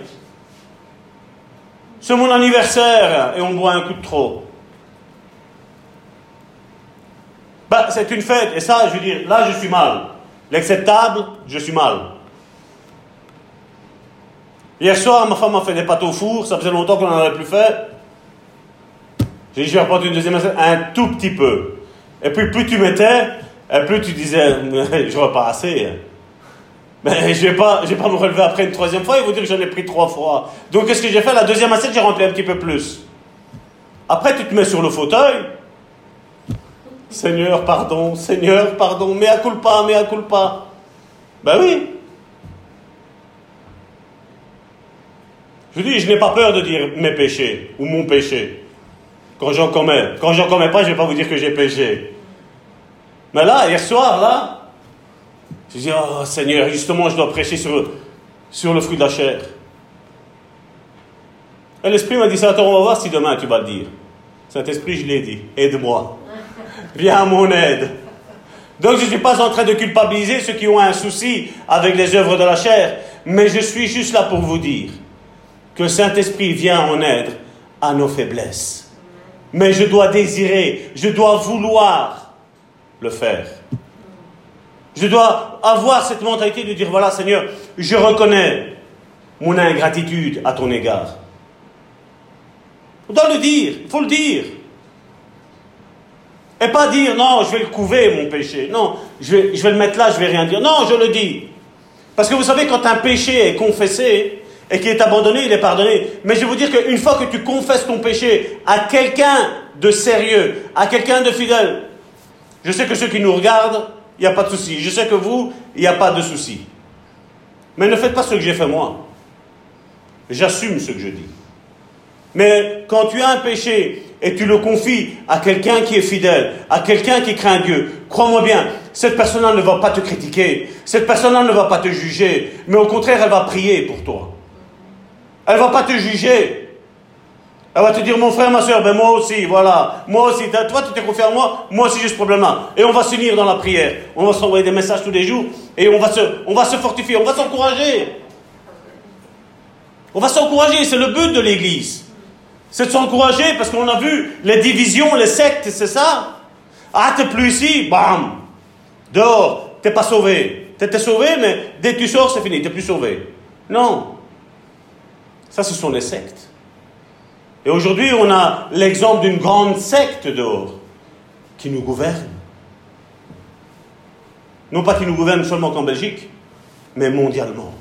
C'est mon anniversaire et on boit un coup de trop. Bah, c'est une fête. Et ça, je veux dire, là, je suis mal. L'acceptable, je suis mal. Hier soir, ma femme a fait des pâtes au four. Ça faisait longtemps qu'on n'en avait plus fait. J'ai dit, je vais reprendre une deuxième un tout petit peu. Et puis plus tu mettais, et plus tu disais, je repars assez. Mais je ne vais, pas, pas me relever après une troisième fois, il vous dire que j'en ai pris trois fois. Donc qu'est-ce que j'ai fait? La deuxième assiette, j'ai rempli un petit peu plus. Après, tu te mets sur le fauteuil. Seigneur, pardon, Seigneur, pardon, à culpa, à culpa. Ben oui. Je dis, je n'ai pas peur de dire mes péchés ou mon péché. Quand j'en commets. Quand j'en commets pas, je vais pas vous dire que j'ai péché. Mais là, hier soir, là, je dis, oh Seigneur, justement, je dois prêcher sur, sur le fruit de la chair. Et l'Esprit m'a dit, ça, on va voir si demain tu vas le dire. Saint-Esprit, je l'ai dit, aide-moi. Viens à mon aide. Donc je ne suis pas en train de culpabiliser ceux qui ont un souci avec les œuvres de la chair, mais je suis juste là pour vous dire que Saint-Esprit vient en aide à nos faiblesses. Mais je dois désirer, je dois vouloir le faire. Je dois avoir cette mentalité de dire, voilà Seigneur, je reconnais mon ingratitude à ton égard. On doit le dire, il faut le dire. Et pas dire, non, je vais le couver, mon péché. Non, je vais, je vais le mettre là, je vais rien dire. Non, je le dis. Parce que vous savez, quand un péché est confessé et qui est abandonné, il est pardonné. Mais je vais vous dire qu'une fois que tu confesses ton péché à quelqu'un de sérieux, à quelqu'un de fidèle, je sais que ceux qui nous regardent, il n'y a pas de souci. Je sais que vous, il n'y a pas de souci. Mais ne faites pas ce que j'ai fait moi. J'assume ce que je dis. Mais quand tu as un péché et tu le confies à quelqu'un qui est fidèle, à quelqu'un qui craint Dieu, crois-moi bien, cette personne-là ne va pas te critiquer, cette personne-là ne va pas te juger, mais au contraire, elle va prier pour toi. Elle ne va pas te juger. Elle va te dire, mon frère, ma soeur, ben moi aussi, voilà. Moi aussi, toi tu t'es confié à moi, moi aussi j'ai ce problème-là. Et on va s'unir dans la prière. On va s'envoyer des messages tous les jours et on va se, on va se fortifier, on va s'encourager. On va s'encourager, c'est le but de l'Église. C'est de s'encourager parce qu'on a vu les divisions, les sectes, c'est ça? Ah, t'es plus ici, bam, dehors, t'es pas sauvé. T'étais sauvé, mais dès que tu sors, c'est fini, t'es plus sauvé. Non. Ça, ce sont les sectes. Et aujourd'hui, on a l'exemple d'une grande secte dehors qui nous gouverne. Non pas qui nous gouverne seulement qu'en Belgique, mais mondialement.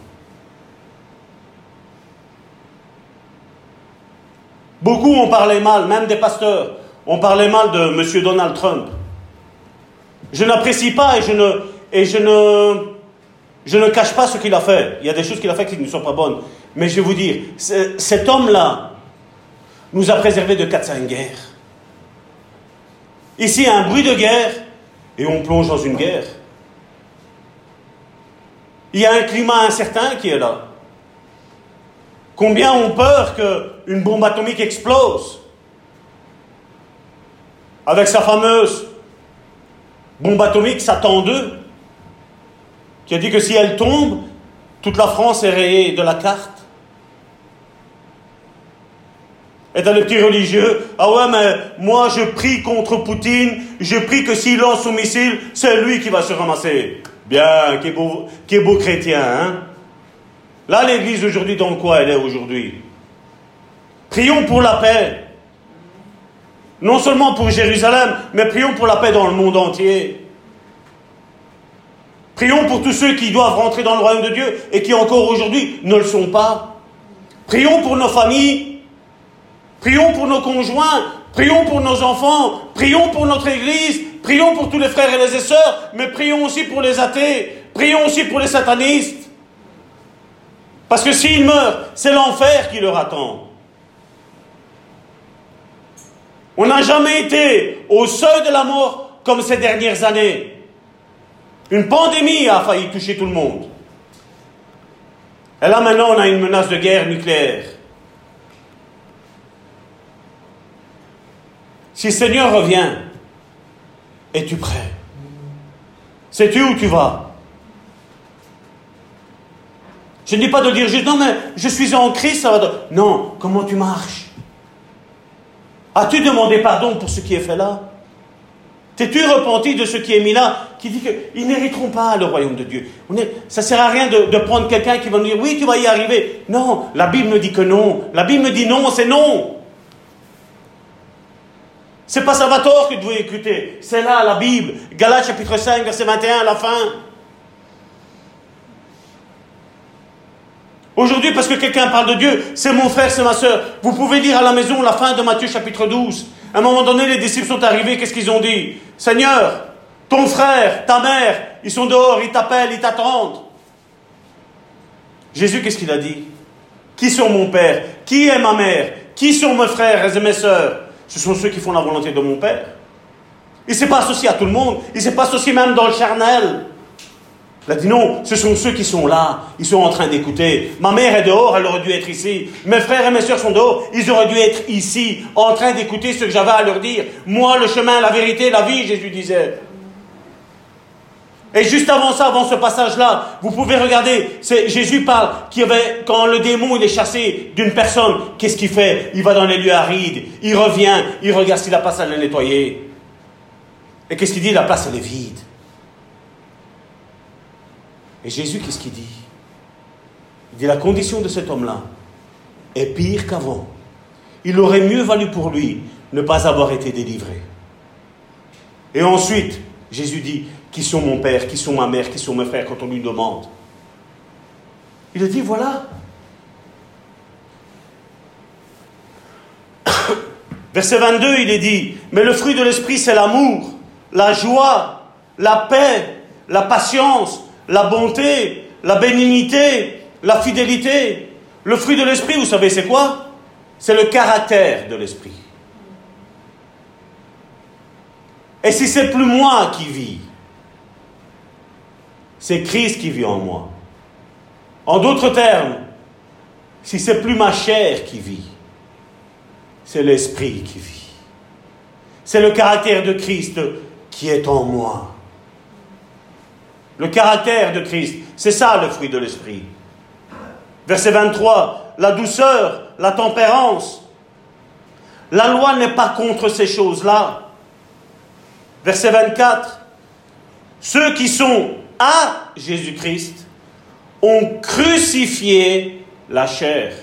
Beaucoup ont parlé mal, même des pasteurs, ont parlé mal de M. Donald Trump. Je n'apprécie pas et je ne, et je ne, je ne cache pas ce qu'il a fait. Il y a des choses qu'il a fait qui ne sont pas bonnes. Mais je vais vous dire, cet homme-là, nous a préservés de 4-5 guerres. Ici, un bruit de guerre, et on plonge dans une guerre. Il y a un climat incertain qui est là. Combien ont peur qu'une bombe atomique explose Avec sa fameuse bombe atomique Satan 2, qui a dit que si elle tombe, toute la France est rayée de la carte. Et dans les petits religieux, ah ouais, mais moi je prie contre Poutine, je prie que s'il lance son missile, c'est lui qui va se ramasser. Bien, qui est beau, qui est beau chrétien, hein. Là, l'église aujourd'hui, dans quoi elle est aujourd'hui? Prions pour la paix. Non seulement pour Jérusalem, mais prions pour la paix dans le monde entier. Prions pour tous ceux qui doivent rentrer dans le royaume de Dieu et qui encore aujourd'hui ne le sont pas. Prions pour nos familles Prions pour nos conjoints, prions pour nos enfants, prions pour notre Église, prions pour tous les frères et les sœurs, mais prions aussi pour les athées, prions aussi pour les satanistes. Parce que s'ils meurent, c'est l'enfer qui leur attend. On n'a jamais été au seuil de la mort comme ces dernières années. Une pandémie a failli toucher tout le monde. Et là maintenant, on a une menace de guerre nucléaire. Si le Seigneur revient, es-tu prêt? Sais-tu où tu vas? Je ne dis pas de dire juste non, mais je suis en Christ, ça va. Non, comment tu marches? As-tu demandé pardon pour ce qui est fait là? T'es-tu repenti de ce qui est mis là, qui dit qu'ils n'hériteront pas le royaume de Dieu? Ça ne sert à rien de, de prendre quelqu'un qui va nous dire oui, tu vas y arriver. Non, la Bible me dit que non. La Bible me dit non, c'est non. C'est pas Salvatore que vous devez écouter. C'est là, la Bible. Galates chapitre 5, verset 21, à la fin. Aujourd'hui, parce que quelqu'un parle de Dieu, c'est mon frère, c'est ma soeur. Vous pouvez lire à la maison la fin de Matthieu chapitre 12. À un moment donné, les disciples sont arrivés, qu'est-ce qu'ils ont dit? Seigneur, ton frère, ta mère, ils sont dehors, ils t'appellent, ils t'attendent. Jésus, qu'est-ce qu'il a dit? Qui sont mon père? Qui est ma mère? Qui sont mes frères et mes sœurs? Ce sont ceux qui font la volonté de mon père. Il ne s'est pas associé à tout le monde, il ne s'est pas associé même dans le charnel. Il a dit non, ce sont ceux qui sont là, ils sont en train d'écouter. Ma mère est dehors, elle aurait dû être ici. Mes frères et mes soeurs sont dehors, ils auraient dû être ici, en train d'écouter ce que j'avais à leur dire. Moi, le chemin, la vérité, la vie, Jésus disait. Et juste avant ça, avant ce passage-là, vous pouvez regarder, Jésus parle qu'il avait, quand le démon est chassé d'une personne, qu'est-ce qu'il fait? Il va dans les lieux arides, il revient, il regarde si la place elle est nettoyée. Et qu'est-ce qu'il dit? La place elle est vide. Et Jésus, qu'est-ce qu'il dit? Il dit la condition de cet homme-là est pire qu'avant. Il aurait mieux valu pour lui ne pas avoir été délivré. Et ensuite, Jésus dit, qui sont mon père, qui sont ma mère, qui sont mes frères quand on lui demande. Il a dit, voilà. Verset 22, il est dit, mais le fruit de l'esprit, c'est l'amour, la joie, la paix, la patience, la bonté, la bénignité, la fidélité. Le fruit de l'esprit, vous savez, c'est quoi? C'est le caractère de l'esprit. Et si c'est plus moi qui vis, c'est Christ qui vit en moi. En d'autres termes, si c'est plus ma chair qui vit, c'est l'esprit qui vit. C'est le caractère de Christ qui est en moi. Le caractère de Christ, c'est ça le fruit de l'esprit. Verset 23, la douceur, la tempérance. La loi n'est pas contre ces choses-là. Verset 24, ceux qui sont à Jésus-Christ ont crucifié la chair.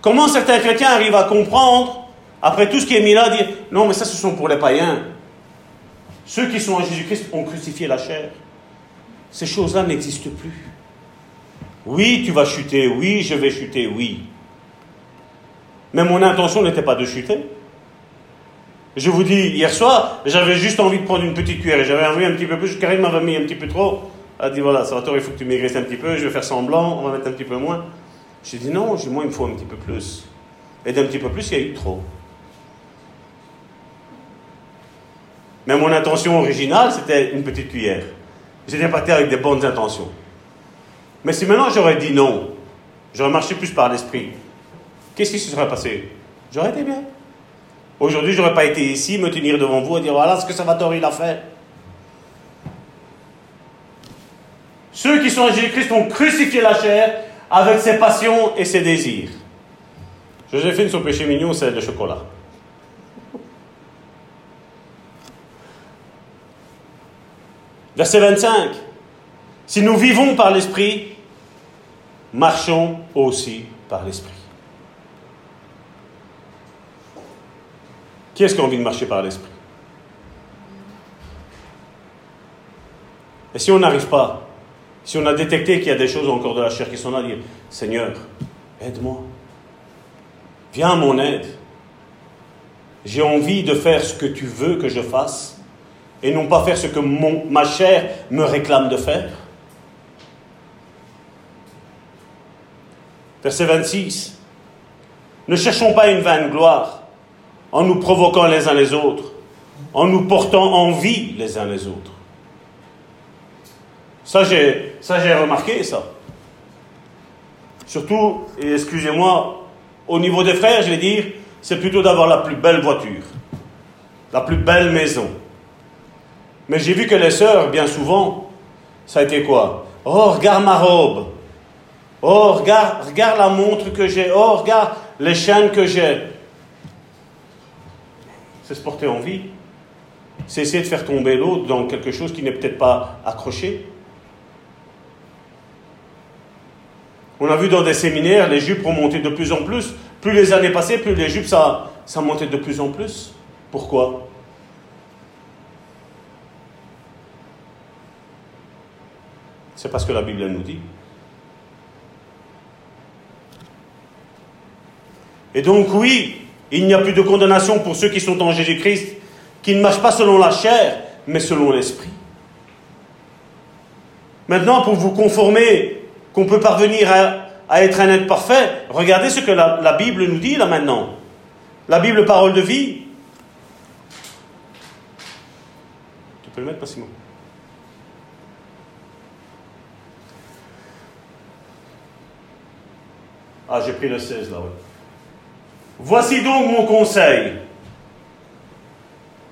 Comment certains chrétiens arrivent à comprendre, après tout ce qui est mis là, dire non, mais ça ce sont pour les païens. Ceux qui sont à Jésus-Christ ont crucifié la chair. Ces choses-là n'existent plus. Oui, tu vas chuter, oui, je vais chuter, oui. Mais mon intention n'était pas de chuter. Je vous dis, hier soir, j'avais juste envie de prendre une petite cuillère j'avais envie un petit peu plus. Karine m'avait mis un petit peu trop. Elle a dit voilà, Salvatore, il faut que tu maigrisses un petit peu, je vais faire semblant, on va mettre un petit peu moins. J'ai dit non, moi il me faut un petit peu plus. Et d'un petit peu plus, il y a eu trop. Mais mon intention originale, c'était une petite cuillère. J'étais parti avec des bonnes intentions. Mais si maintenant j'aurais dit non, j'aurais marché plus par l'esprit, qu'est-ce qui se serait passé? J'aurais été bien. Aujourd'hui, je n'aurais pas été ici, me tenir devant vous et dire voilà ce que Salvatore il a fait. Ceux qui sont en Jésus-Christ ont crucifié la chair avec ses passions et ses désirs. Joséphine, son péché mignon, c'est le chocolat. Verset 25. Si nous vivons par l'Esprit, marchons aussi par l'Esprit. Qui est-ce qui a envie de marcher par l'esprit? Et si on n'arrive pas, si on a détecté qu'il y a des choses encore de la chair qui sont là, dire Seigneur, aide-moi. Viens à mon aide. J'ai envie de faire ce que tu veux que je fasse et non pas faire ce que ma chair me réclame de faire. Verset 26. Ne cherchons pas une vaine gloire en nous provoquant les uns les autres, en nous portant envie les uns les autres. Ça, j'ai, ça, j'ai remarqué ça. Surtout, et excusez-moi, au niveau des frères, je vais dire, c'est plutôt d'avoir la plus belle voiture, la plus belle maison. Mais j'ai vu que les sœurs, bien souvent, ça a été quoi? Oh, regarde ma robe. Oh, regarde, regarde la montre que j'ai. Oh, regarde les chaînes que j'ai c'est se porter en vie. C'est essayer de faire tomber l'autre dans quelque chose qui n'est peut-être pas accroché. On a vu dans des séminaires, les jupes ont monté de plus en plus. Plus les années passaient, plus les jupes, ça, ça montait de plus en plus. Pourquoi? C'est parce que la Bible nous dit. Et donc oui, il n'y a plus de condamnation pour ceux qui sont en Jésus-Christ, qui ne marchent pas selon la chair, mais selon l'esprit. Maintenant, pour vous conformer qu'on peut parvenir à, être un être parfait, regardez ce que la, Bible nous dit là maintenant. La Bible, parole de vie. Tu peux le mettre, pas Ah, j'ai pris le 16 là, oui. Voici donc mon conseil.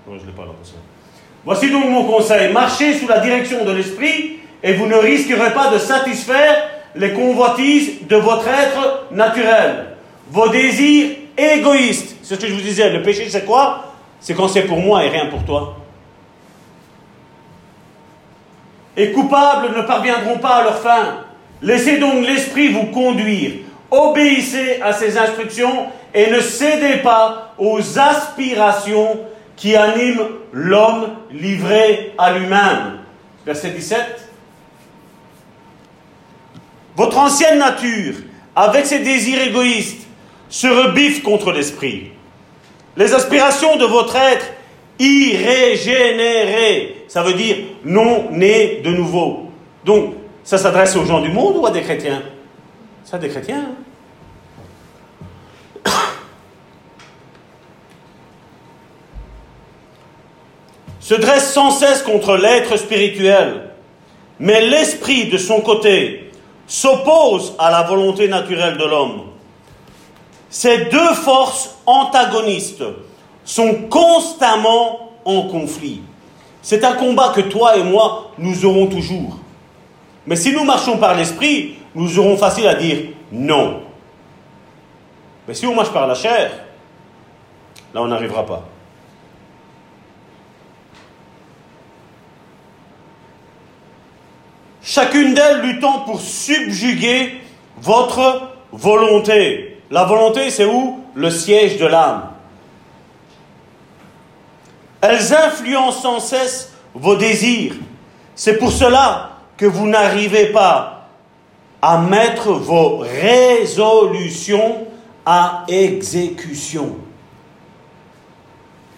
Ça. Voici donc mon conseil. Marchez sous la direction de l'esprit et vous ne risquerez pas de satisfaire les convoitises de votre être naturel. Vos désirs égoïstes. C'est ce que je vous disais. Le péché, c'est quoi? C'est quand c'est pour moi et rien pour toi. Et coupables ne parviendront pas à leur fin. Laissez donc l'esprit vous conduire. Obéissez à ses instructions et ne cédez pas aux aspirations qui animent l'homme livré à lui-même. Verset 17. Votre ancienne nature, avec ses désirs égoïstes, se rebiffe contre l'esprit. Les aspirations de votre être irrégénéré, ça veut dire non né de nouveau. Donc, ça s'adresse aux gens du monde ou à des chrétiens? Ça, des chrétiens. Hein se dresse sans cesse contre l'être spirituel, mais l'esprit, de son côté, s'oppose à la volonté naturelle de l'homme. Ces deux forces antagonistes sont constamment en conflit. C'est un combat que toi et moi, nous aurons toujours. Mais si nous marchons par l'esprit, nous aurons facile à dire non. Mais si on marche par la chair, là on n'arrivera pas. chacune d'elles luttant pour subjuguer votre volonté. La volonté, c'est où? Le siège de l'âme. Elles influencent sans cesse vos désirs. C'est pour cela que vous n'arrivez pas à mettre vos résolutions à exécution.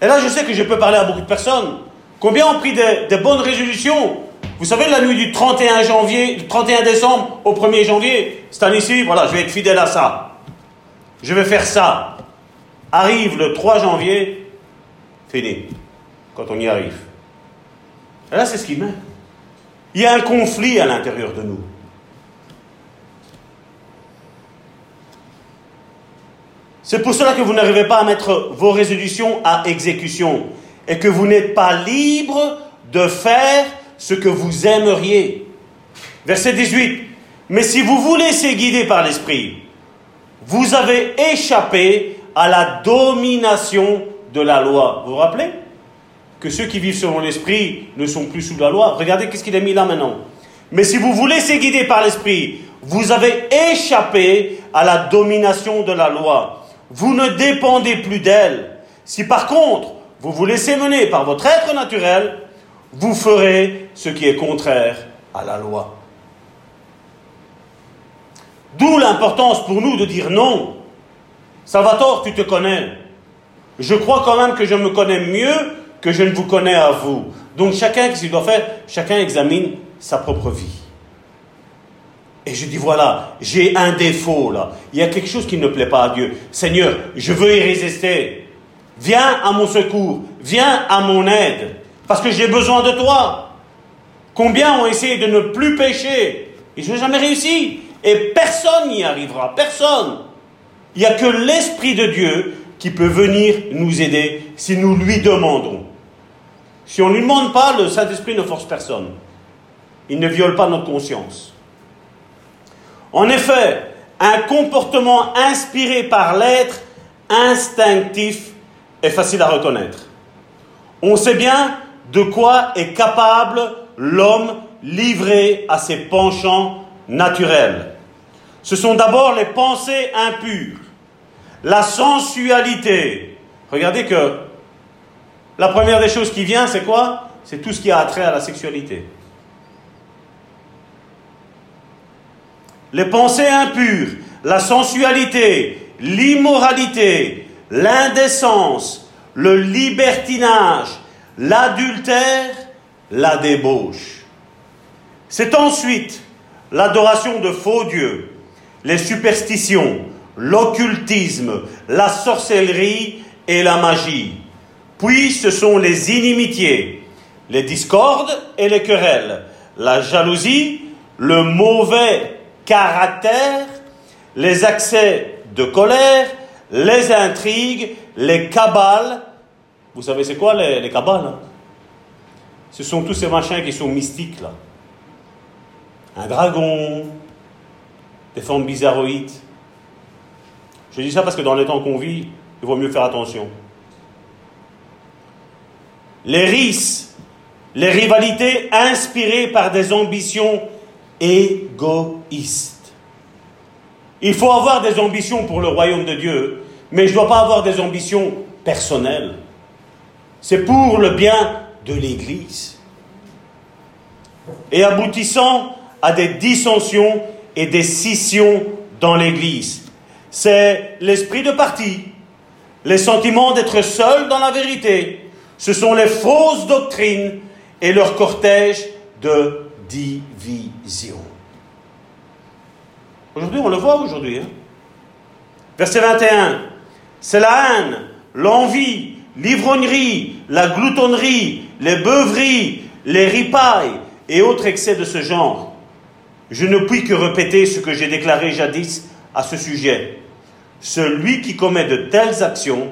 Et là, je sais que je peux parler à beaucoup de personnes. Combien ont pris des, bonnes résolutions? Vous savez, la nuit du 31 janvier, du 31 décembre au 1er janvier, cette année-ci, voilà, je vais être fidèle à ça. Je vais faire ça. Arrive le 3 janvier, fini. Quand on y arrive. Et là, c'est ce qui met. Il y a un conflit à l'intérieur de nous. C'est pour cela que vous n'arrivez pas à mettre vos résolutions à exécution et que vous n'êtes pas libre de faire ce que vous aimeriez. Verset 18. Mais si vous vous laissez guider par l'Esprit, vous avez échappé à la domination de la loi. Vous vous rappelez que ceux qui vivent selon l'Esprit ne sont plus sous la loi? Regardez qu'est-ce qu'il a mis là maintenant. Mais si vous vous laissez guider par l'Esprit, vous avez échappé à la domination de la loi. Vous ne dépendez plus d'elle. Si par contre, vous vous laissez mener par votre être naturel, vous ferez ce qui est contraire à la loi. D'où l'importance pour nous de dire non. Salvatore, tu te connais. Je crois quand même que je me connais mieux que je ne vous connais à vous. Donc chacun, qu'il doit faire? Chacun examine sa propre vie. Et je dis, voilà, j'ai un défaut là. Il y a quelque chose qui ne plaît pas à Dieu. Seigneur, je veux y résister. Viens à mon secours. Viens à mon aide. Parce que j'ai besoin de toi. Combien ont essayé de ne plus pécher? Ils n'ont jamais réussi. Et personne n'y arrivera. Personne. Il n'y a que l'Esprit de Dieu qui peut venir nous aider si nous lui demandons. Si on ne lui demande pas, le Saint-Esprit ne force personne. Il ne viole pas notre conscience. En effet, un comportement inspiré par l'être instinctif est facile à reconnaître. On sait bien de quoi est capable l'homme livré à ses penchants naturels. Ce sont d'abord les pensées impures, la sensualité, regardez que la première des choses qui vient, c'est quoi? C'est tout ce qui a trait à la sexualité. Les pensées impures, la sensualité, l'immoralité, l'indécence, le libertinage, l'adultère, la débauche. C'est ensuite l'adoration de faux dieux, les superstitions, l'occultisme, la sorcellerie et la magie. Puis ce sont les inimitiés, les discordes et les querelles, la jalousie, le mauvais caractère, les accès de colère, les intrigues, les cabales. Vous savez c'est quoi les, les cabales hein? Ce sont tous ces machins qui sont mystiques là. Un dragon, des formes bizarroïdes. Je dis ça parce que dans les temps qu'on vit, il vaut mieux faire attention. Les risques, les rivalités inspirées par des ambitions égoïstes. Il faut avoir des ambitions pour le royaume de Dieu, mais je ne dois pas avoir des ambitions personnelles. C'est pour le bien de l'Église. Et aboutissant à des dissensions et des scissions dans l'Église. C'est l'esprit de parti, les sentiments d'être seul dans la vérité. Ce sont les fausses doctrines et leur cortège de division. Aujourd'hui, on le voit aujourd'hui. Hein. Verset 21. C'est la haine, l'envie, l'ivrognerie, la gloutonnerie, les beuveries, les ripailles et autres excès de ce genre je ne puis que répéter ce que j'ai déclaré jadis à ce sujet. Celui qui commet de telles actions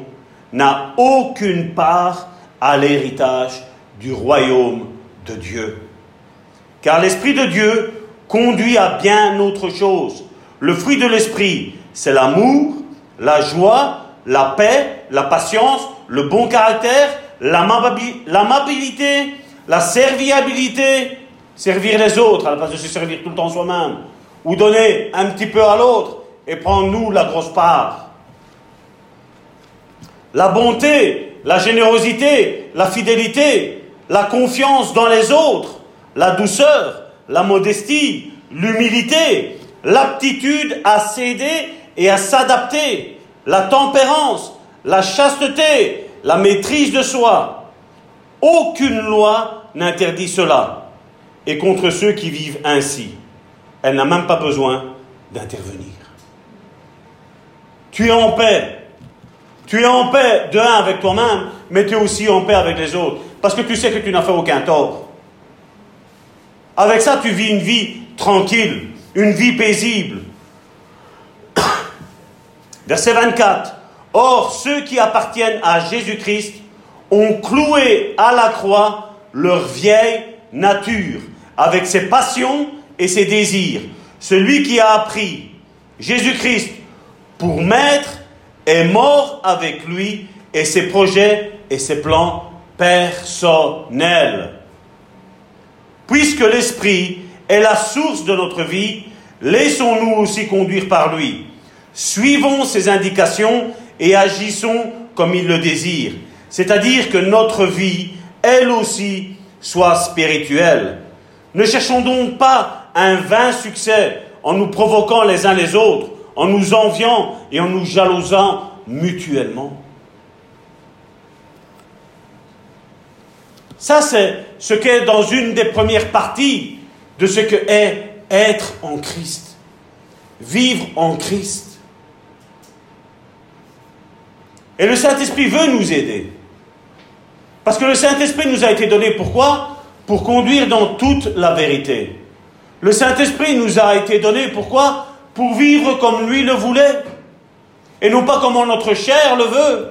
n'a aucune part à l'héritage du royaume de Dieu. Car l'Esprit de Dieu conduit à bien autre chose. Le fruit de l'Esprit, c'est l'amour, la joie, la paix, la patience, le bon caractère, l'amabilité, la serviabilité, servir les autres à la place de se servir tout le temps soi-même, ou donner un petit peu à l'autre et prendre nous la grosse part. La bonté, la générosité, la fidélité, la confiance dans les autres, la douceur, la modestie, l'humilité, l'aptitude à céder et à s'adapter, la tempérance, la chasteté, la maîtrise de soi. Aucune loi n'interdit cela et contre ceux qui vivent ainsi. Elle n'a même pas besoin d'intervenir. Tu es en paix. Tu es en paix de un avec toi-même, mais tu es aussi en paix avec les autres. Parce que tu sais que tu n'as fait aucun tort. Avec ça, tu vis une vie tranquille, une vie paisible. Verset 24. Or, ceux qui appartiennent à Jésus-Christ ont cloué à la croix leur vieille nature avec ses passions et ses désirs. Celui qui a appris Jésus-Christ pour maître est mort avec lui et ses projets et ses plans personnels. Puisque l'Esprit est la source de notre vie, laissons-nous aussi conduire par lui. Suivons ses indications et agissons comme il le désire. C'est-à-dire que notre vie, elle aussi, soit spirituelle. Ne cherchons donc pas un vain succès en nous provoquant les uns les autres, en nous enviant et en nous jalousant mutuellement. Ça, c'est ce qu'est dans une des premières parties de ce que est être en Christ, vivre en Christ. Et le Saint-Esprit veut nous aider. Parce que le Saint-Esprit nous a été donné pourquoi? Pour conduire dans toute la vérité. Le Saint-Esprit nous a été donné, pourquoi? Pour vivre comme lui le voulait, et non pas comme notre chair le veut.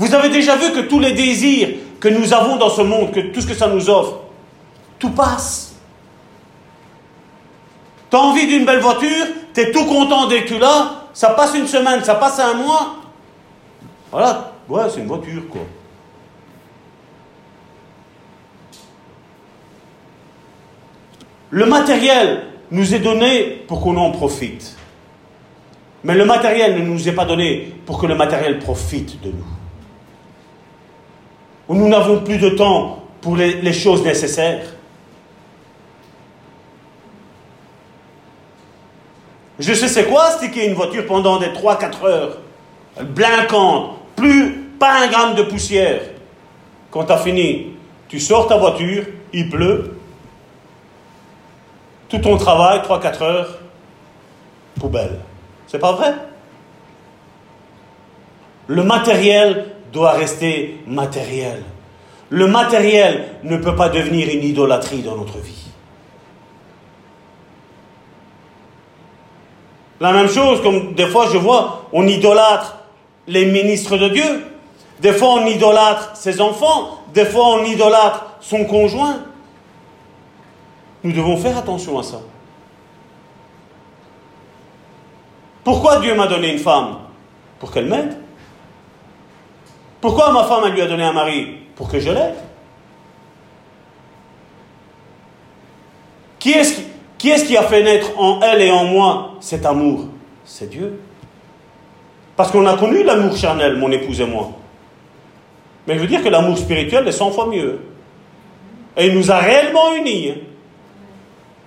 Vous avez déjà vu que tous les désirs que nous avons dans ce monde, que tout ce que ça nous offre, tout passe. Tu as envie d'une belle voiture, tu es tout content dès que tu l'as, ça passe une semaine, ça passe un mois. Voilà, Ouais, c'est une voiture, quoi. Le matériel nous est donné pour qu'on en profite. Mais le matériel ne nous est pas donné pour que le matériel profite de nous. Où nous n'avons plus de temps pour les, choses nécessaires. Je sais c'est quoi sticker une voiture pendant des 3-4 heures, blinquante, plus, pas un gramme de poussière. Quand tu as fini, tu sors ta voiture, il pleut, tout ton travail, 3-4 heures, poubelle. C'est pas vrai? Le matériel doit rester matériel. Le matériel ne peut pas devenir une idolâtrie dans notre vie. La même chose, comme des fois je vois, on idolâtre les ministres de Dieu, des fois on idolâtre ses enfants, des fois on idolâtre son conjoint. Nous devons faire attention à ça. Pourquoi Dieu m'a donné une femme? Pour qu'elle m'aide. Pourquoi ma femme lui a donné un mari Pour que je l'aide. Qui est-ce qui, qui, a fait naître en elle et en moi cet amour C'est Dieu. Parce qu'on a connu l'amour charnel, mon épouse et moi. Mais je veux dire que l'amour spirituel est 100 fois mieux. Et il nous a réellement unis.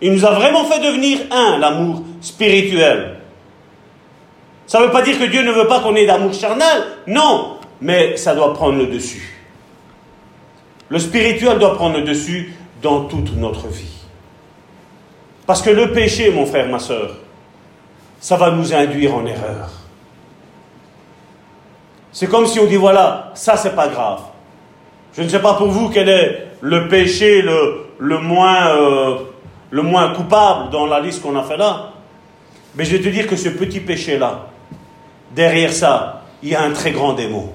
Il nous a vraiment fait devenir un, l'amour spirituel. Ça ne veut pas dire que Dieu ne veut pas qu'on ait d'amour charnel, non, mais ça doit prendre le dessus. Le spirituel doit prendre le dessus dans toute notre vie. Parce que le péché, mon frère, ma soeur, ça va nous induire en erreur. C'est comme si on dit voilà, ça c'est pas grave. Je ne sais pas pour vous quel est le péché le, moins, euh, le moins coupable dans la liste qu'on a fait là. Mais je vais te dire que ce petit péché-là, derrière ça, il y a un très grand démon.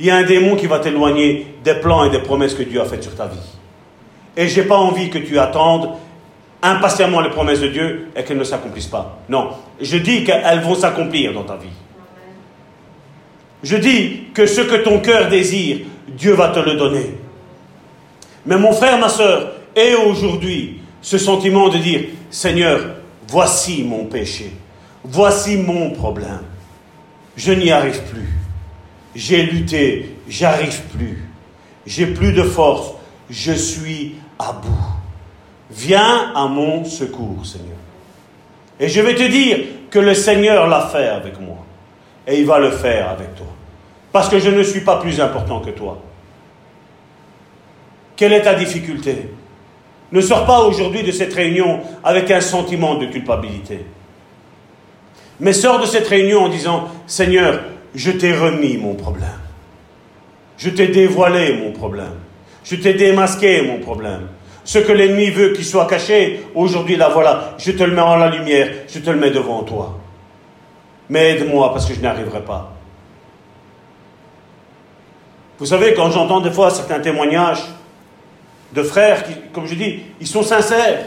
Il y a un démon qui va t'éloigner des plans et des promesses que Dieu a faites sur ta vie. Et je n'ai pas envie que tu attendes impatiemment les promesses de Dieu et qu'elles ne s'accomplissent pas. Non, je dis qu'elles vont s'accomplir dans ta vie. Je dis que ce que ton cœur désire, Dieu va te le donner. Mais mon frère, ma soeur, et aujourd'hui ce sentiment de dire, Seigneur, voici mon péché, voici mon problème. Je n'y arrive plus. J'ai lutté, j'arrive plus. J'ai plus de force, je suis à bout. Viens à mon secours, Seigneur. Et je vais te dire que le Seigneur l'a fait avec moi. Et il va le faire avec toi. Parce que je ne suis pas plus important que toi. Quelle est ta difficulté? Ne sors pas aujourd'hui de cette réunion avec un sentiment de culpabilité. Mais sors de cette réunion en disant, Seigneur, je t'ai remis mon problème. Je t'ai dévoilé mon problème. Je t'ai démasqué mon problème. Ce que l'ennemi veut qu'il soit caché, aujourd'hui, là, voilà, je te le mets en la lumière, je te le mets devant toi. Mais aide-moi parce que je n'arriverai pas. Vous savez, quand j'entends des fois certains témoignages de frères qui, comme je dis, ils sont sincères.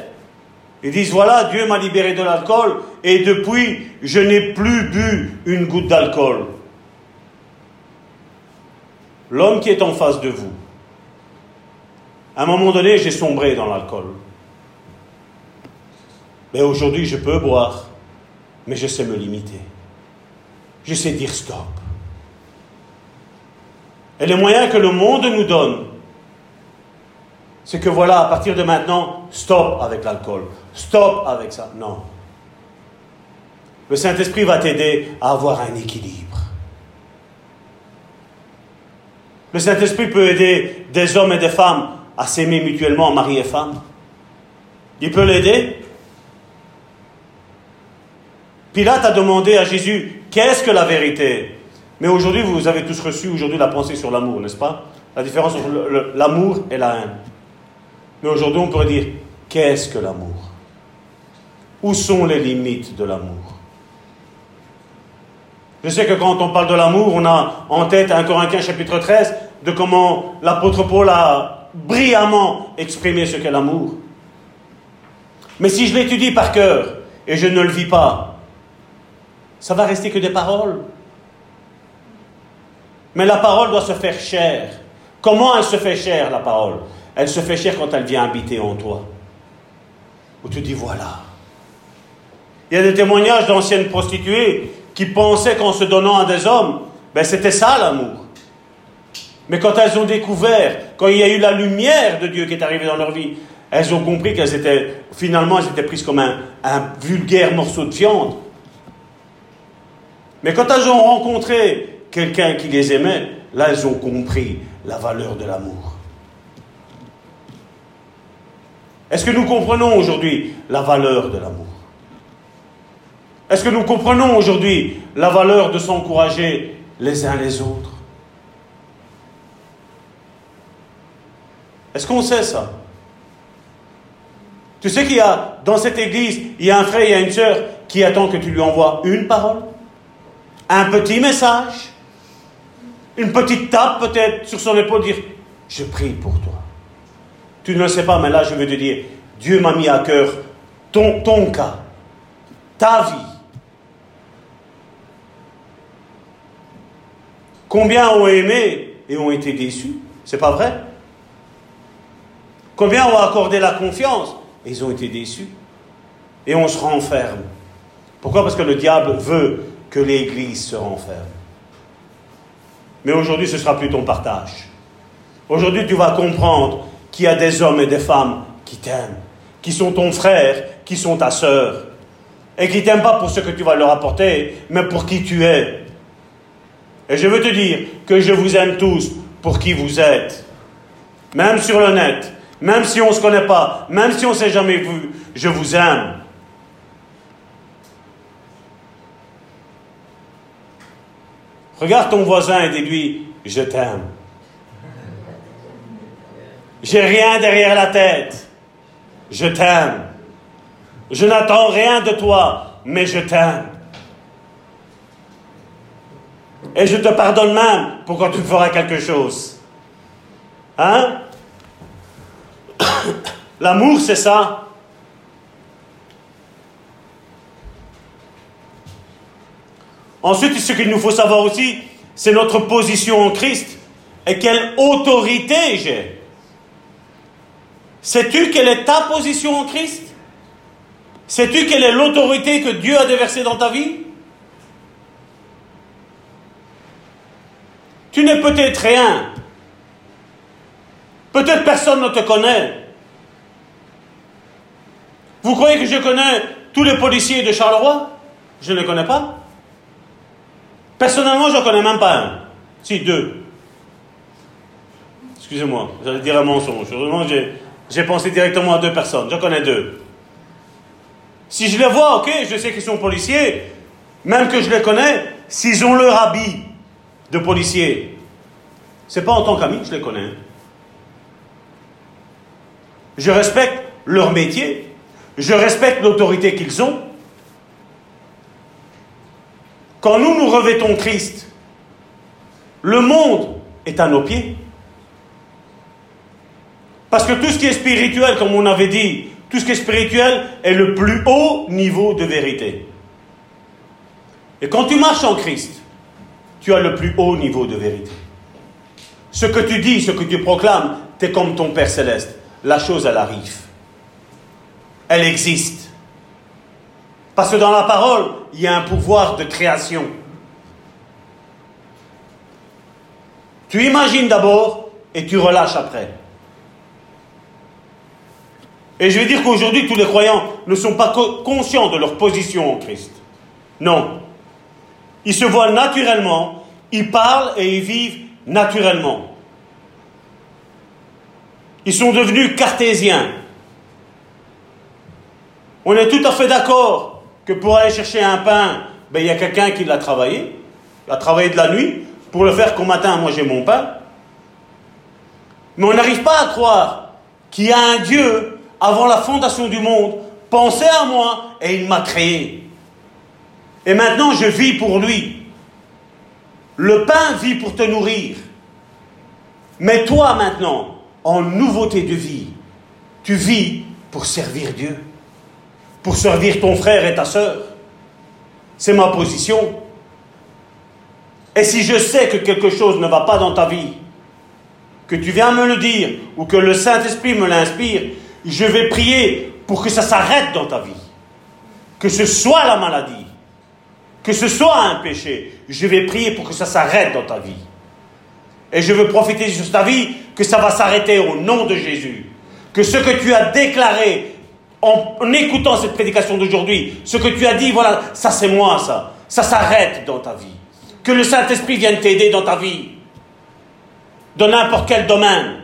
Ils disent, voilà, Dieu m'a libéré de l'alcool et depuis, je n'ai plus bu une goutte d'alcool. L'homme qui est en face de vous, à un moment donné, j'ai sombré dans l'alcool. Mais aujourd'hui, je peux boire, mais je sais me limiter. Je sais dire stop. Et les moyens que le monde nous donne, c'est que voilà, à partir de maintenant, stop avec l'alcool, stop avec ça. Non. Le Saint-Esprit va t'aider à avoir un équilibre. Le Saint-Esprit peut aider des hommes et des femmes à s'aimer mutuellement, mari et femme. Il peut l'aider. Pilate a demandé à Jésus, qu'est-ce que la vérité? Mais aujourd'hui, vous avez tous reçu aujourd'hui la pensée sur l'amour, n'est-ce pas? La différence entre l'amour et la haine. Mais aujourd'hui, on pourrait dire, qu'est-ce que l'amour? Où sont les limites de l'amour? Je sais que quand on parle de l'amour, on a en tête 1 Corinthiens chapitre 13 de comment l'apôtre Paul a brillamment exprimer ce qu'est l'amour. Mais si je l'étudie par cœur et je ne le vis pas, ça va rester que des paroles. Mais la parole doit se faire chair. Comment elle se fait chair, la parole? Elle se fait chair quand elle vient habiter en toi. Où tu dis, voilà. Il y a des témoignages d'anciennes prostituées qui pensaient qu'en se donnant à des hommes, ben c'était ça l'amour. Mais quand elles ont découvert, quand il y a eu la lumière de Dieu qui est arrivée dans leur vie, elles ont compris qu'elles étaient, finalement, elles étaient prises comme un, un vulgaire morceau de viande. Mais quand elles ont rencontré quelqu'un qui les aimait, là, elles ont compris la valeur de l'amour. Est-ce que nous comprenons aujourd'hui la valeur de l'amour? Est-ce que nous comprenons aujourd'hui la valeur de s'encourager les uns les autres? Est-ce qu'on sait ça? Tu sais qu'il y a, dans cette église, il y a un frère, il y a une sœur qui attend que tu lui envoies une parole, un petit message, une petite tape peut-être sur son épaule, dire Je prie pour toi. Tu ne le sais pas, mais là je veux te dire Dieu m'a mis à cœur ton, ton cas, ta vie. Combien ont aimé et ont été déçus C'est pas vrai? Combien ont accordé la confiance et ils ont été déçus Et on se renferme. Pourquoi? Parce que le diable veut que l'Église se renferme. Mais aujourd'hui, ce sera plus ton partage. Aujourd'hui, tu vas comprendre qu'il y a des hommes et des femmes qui t'aiment, qui sont ton frère, qui sont ta sœur, et qui t'aiment pas pour ce que tu vas leur apporter, mais pour qui tu es. Et je veux te dire que je vous aime tous pour qui vous êtes. Même sur le net, même si on ne se connaît pas, même si on ne s'est jamais vu, je vous aime. Regarde ton voisin et dis-lui, je t'aime. J'ai rien derrière la tête. Je t'aime. Je n'attends rien de toi, mais je t'aime. Et je te pardonne même pour quand tu feras quelque chose. Hein? L'amour, c'est ça? Ensuite, ce qu'il nous faut savoir aussi, c'est notre position en Christ et quelle autorité j'ai. Sais-tu quelle est ta position en Christ? Sais-tu quelle est l'autorité que Dieu a déversée dans ta vie? Tu n'es peut-être rien. Peut-être personne ne te connaît. Vous croyez que je connais tous les policiers de Charleroi? Je ne les connais pas. Personnellement, je n'en connais même pas un. Si, deux. Excusez-moi, j'allais dire un mensonge. j'ai pensé directement à deux personnes. Je connais deux. Si je les vois, ok, je sais qu'ils sont policiers, même que je les connais, s'ils ont leur habit de policier, c'est pas en tant qu'ami je les connais. Je respecte leur métier, je respecte l'autorité qu'ils ont, quand nous nous revêtons Christ, le monde est à nos pieds. Parce que tout ce qui est spirituel, comme on avait dit, tout ce qui est spirituel est le plus haut niveau de vérité. Et quand tu marches en Christ, tu as le plus haut niveau de vérité. Ce que tu dis, ce que tu proclames, tu es comme ton Père céleste. La chose, elle arrive. Elle existe. Parce que dans la parole, il y a un pouvoir de création. Tu imagines d'abord et tu relâches après. Et je vais dire qu'aujourd'hui, tous les croyants ne sont pas conscients de leur position en Christ. Non. Ils se voient naturellement, ils parlent et ils vivent naturellement. Ils sont devenus cartésiens. On est tout à fait d'accord que pour aller chercher un pain, ben, il y a quelqu'un qui l'a travaillé, il a travaillé de la nuit, pour le faire qu'au matin, moi j'ai mon pain. Mais on n'arrive pas à croire qu'il y a un Dieu, avant la fondation du monde, pensait à moi et il m'a créé. Et maintenant je vis pour lui. Le pain vit pour te nourrir. Mais toi maintenant, en nouveauté de vie, tu vis pour servir Dieu pour servir ton frère et ta sœur. C'est ma position. Et si je sais que quelque chose ne va pas dans ta vie, que tu viens me le dire, ou que le Saint-Esprit me l'inspire, je vais prier pour que ça s'arrête dans ta vie. que ce soit la maladie, que ce soit un péché, je vais prier pour que ça s'arrête dans ta vie. Et je veux profiter sur ta vie que ça va s'arrêter au nom de Jésus. Que ce que tu as déclaré en, en écoutant cette prédication d'aujourd'hui, ce que tu as dit, voilà, ça c'est moi, ça. Ça s'arrête dans ta vie. Que le Saint-Esprit vienne t'aider dans ta vie. Dans n'importe quel domaine.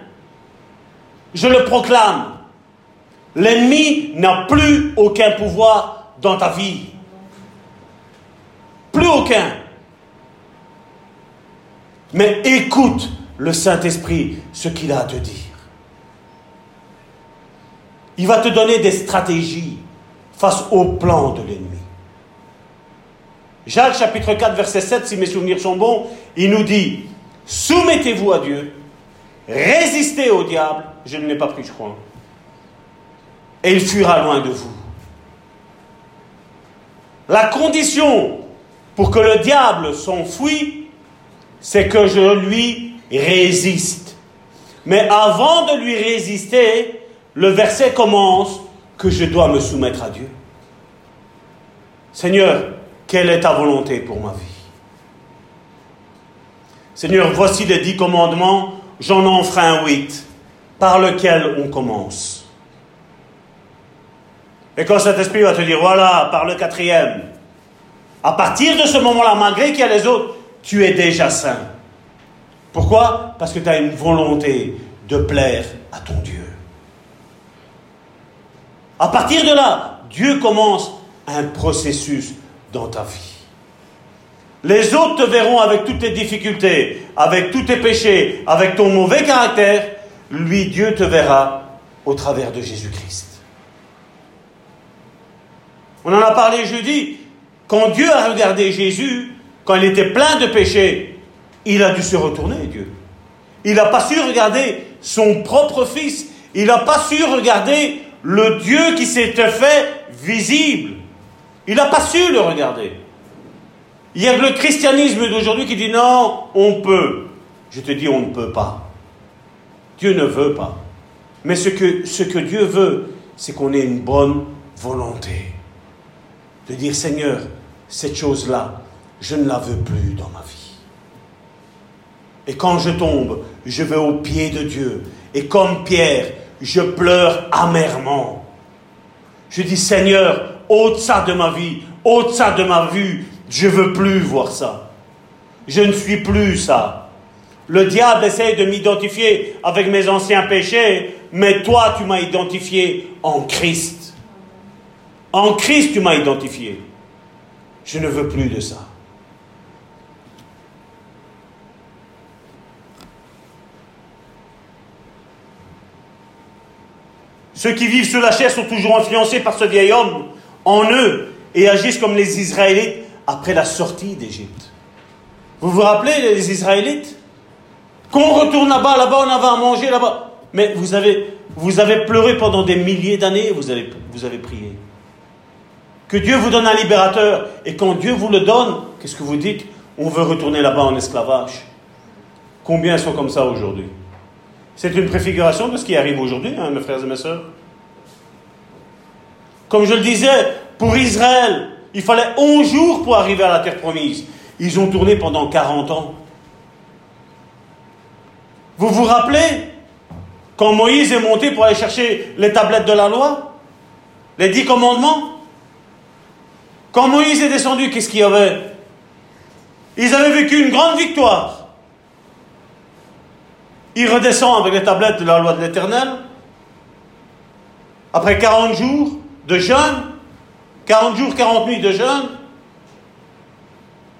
Je le proclame. L'ennemi n'a plus aucun pouvoir dans ta vie. Aucun. Mais écoute le Saint-Esprit ce qu'il a à te dire. Il va te donner des stratégies face au plan de l'ennemi. Jacques chapitre 4 verset 7, si mes souvenirs sont bons, il nous dit, soumettez-vous à Dieu, résistez au diable, je ne l'ai pas pris je crois, et il fuira loin de vous. La condition pour que le diable s'enfuit, c'est que je lui résiste. Mais avant de lui résister, le verset commence que je dois me soumettre à Dieu. Seigneur, quelle est ta volonté pour ma vie? Seigneur, voici les dix commandements, j'en enfreins huit, par lequel on commence. Et quand cet esprit va te dire, voilà, par le quatrième, à partir de ce moment-là, malgré qu'il y a les autres, tu es déjà saint. Pourquoi? Parce que tu as une volonté de plaire à ton Dieu. À partir de là, Dieu commence un processus dans ta vie. Les autres te verront avec toutes tes difficultés, avec tous tes péchés, avec ton mauvais caractère. Lui, Dieu te verra au travers de Jésus-Christ. On en a parlé jeudi. Quand Dieu a regardé Jésus, quand il était plein de péchés, il a dû se retourner, Dieu. Il n'a pas su regarder son propre fils. Il n'a pas su regarder le Dieu qui s'était fait visible. Il n'a pas su le regarder. Il y a le christianisme d'aujourd'hui qui dit non, on peut. Je te dis, on ne peut pas. Dieu ne veut pas. Mais ce que, ce que Dieu veut, c'est qu'on ait une bonne volonté de dire Seigneur, cette chose-là, je ne la veux plus dans ma vie. Et quand je tombe, je vais au pied de Dieu. Et comme Pierre, je pleure amèrement. Je dis Seigneur, ôte ça de ma vie, ôte ça de ma vue. Je veux plus voir ça. Je ne suis plus ça. Le diable essaie de m'identifier avec mes anciens péchés, mais toi, tu m'as identifié en Christ. En Christ, tu m'as identifié. Je ne veux plus de ça. Ceux qui vivent sur la chair sont toujours influencés par ce vieil homme en eux et agissent comme les Israélites après la sortie d'Égypte. Vous vous rappelez les Israélites? Qu'on retourne là-bas, là-bas on avait à manger, là-bas. Mais vous avez, vous avez pleuré pendant des milliers d'années, vous avez prié que Dieu vous donne un libérateur, et quand Dieu vous le donne, qu'est-ce que vous dites? On veut retourner là-bas en esclavage. Combien sont comme ça aujourd'hui? C'est une préfiguration de ce qui arrive aujourd'hui, hein, mes frères et mes sœurs. Comme je le disais, pour Israël, il fallait 11 jours pour arriver à la terre promise. Ils ont tourné pendant 40 ans. Vous vous rappelez quand Moïse est monté pour aller chercher les tablettes de la loi? Les dix commandements? Quand Moïse est descendu, qu'est-ce qu'il y avait? Ils avaient vécu une grande victoire. Il redescend avec les tablettes de la loi de l'Éternel. Après 40 jours de jeûne, 40 jours, 40 nuits de jeûne,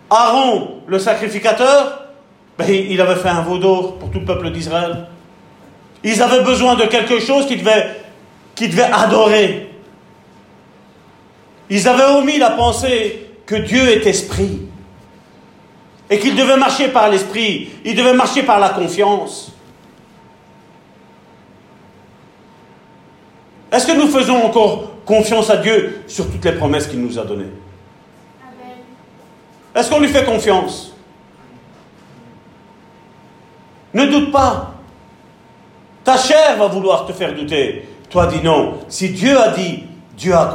Aaron, le sacrificateur, ben, il avait fait un veau d'or pour tout le peuple d'Israël. Ils avaient besoin de quelque chose qu'ils devaient, qu'ils devaient adorer. Ils avaient omis la pensée que Dieu est esprit et qu'ils devaient marcher par l'esprit, ils devaient marcher par la confiance. Est-ce que nous faisons encore confiance à Dieu sur toutes les promesses qu'il nous a données? Est-ce qu'on lui fait confiance? Ne doute pas. Ta chair va vouloir te faire douter. Toi dis non. Si Dieu a dit, Dieu a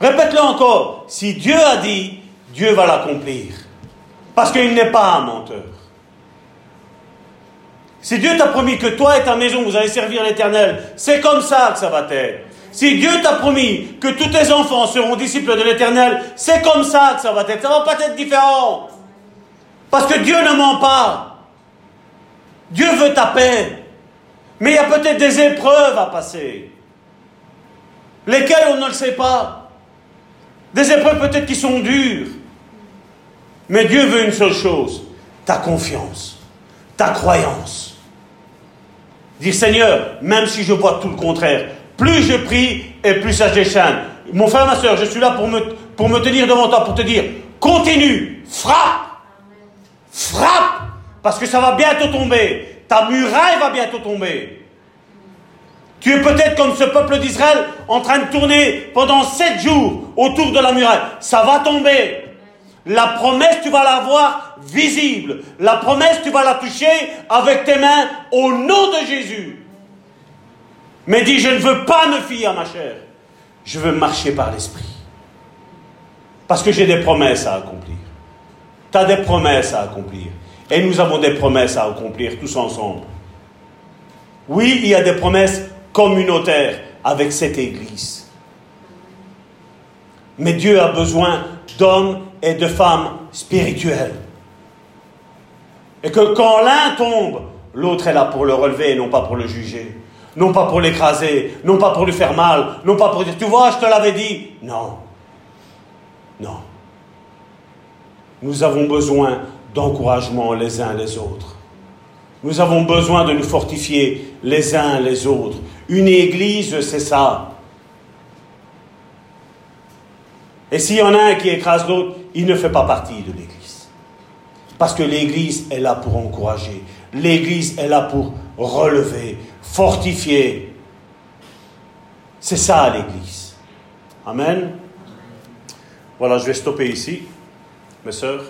Répète-le encore. Si Dieu a dit, Dieu va l'accomplir. Parce qu'il n'est pas un menteur. Si Dieu t'a promis que toi et ta maison, vous allez servir l'Éternel, c'est comme ça que ça va être. Si Dieu t'a promis que tous tes enfants seront disciples de l'Éternel, c'est comme ça que ça va être. Ça va pas être différent. Parce que Dieu ne ment pas. Dieu veut ta paix. Mais il y a peut-être des épreuves à passer. Lesquelles on ne le sait pas. Des épreuves peut-être qui sont dures. Mais Dieu veut une seule chose, ta confiance, ta croyance. Dire Seigneur, même si je vois tout le contraire, plus je prie et plus ça se déchaîne. Mon frère, ma soeur, je suis là pour me, pour me tenir devant toi, pour te dire, continue, frappe, frappe, parce que ça va bientôt tomber. Ta muraille va bientôt tomber. Tu es peut-être comme ce peuple d'Israël en train de tourner pendant sept jours autour de la muraille. Ça va tomber. La promesse, tu vas la voir visible. La promesse, tu vas la toucher avec tes mains au nom de Jésus. Mais dis, je ne veux pas me fier à ma chair. Je veux marcher par l'Esprit. Parce que j'ai des promesses à accomplir. Tu as des promesses à accomplir. Et nous avons des promesses à accomplir tous ensemble. Oui, il y a des promesses communautaires avec cette Église. Mais Dieu a besoin d'hommes et de femmes spirituelles. Et que quand l'un tombe, l'autre est là pour le relever et non pas pour le juger. Non pas pour l'écraser, non pas pour lui faire mal, non pas pour dire, tu vois, je te l'avais dit. Non. Non. Nous avons besoin d'encouragement les uns les autres. Nous avons besoin de nous fortifier les uns les autres. Une église, c'est ça. Et s'il y en a un qui écrase l'autre, il ne fait pas partie de l'église. Parce que l'église est là pour encourager. L'église est là pour relever, fortifier. C'est ça l'église. Amen. Voilà, je vais stopper ici, mes sœurs.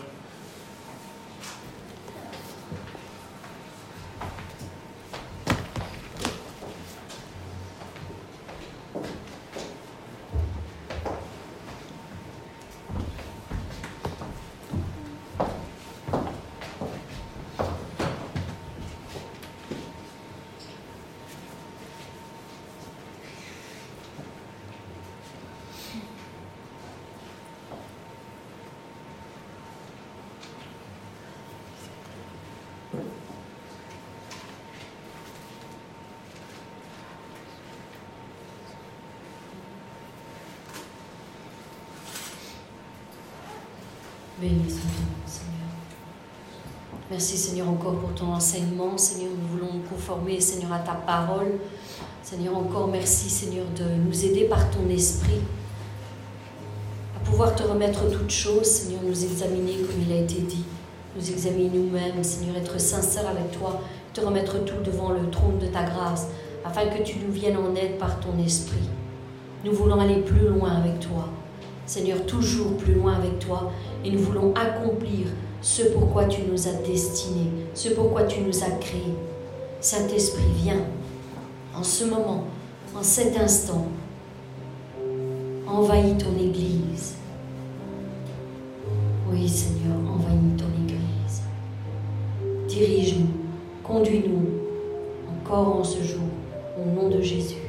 Béni soit ton Seigneur. Merci, Seigneur, encore pour ton enseignement. Seigneur, nous voulons nous conformer, Seigneur, à ta parole. Seigneur, encore merci, Seigneur, de nous aider par ton esprit à pouvoir te remettre toutes choses, Seigneur, nous examiner comme il a été dit. Nous examiner nous-mêmes, Seigneur, être sincère avec toi, te remettre tout devant le trône de ta grâce, afin que tu nous viennes en aide par ton esprit. Nous voulons aller plus loin avec toi. Seigneur, toujours plus loin avec toi. Et nous voulons accomplir ce pourquoi tu nous as destinés, ce pourquoi tu nous as créés. Saint-Esprit, viens en ce moment, en cet instant, envahis ton Église. Oui, Seigneur, envahis ton Église. Dirige-nous, conduis-nous encore en ce jour, au nom de Jésus.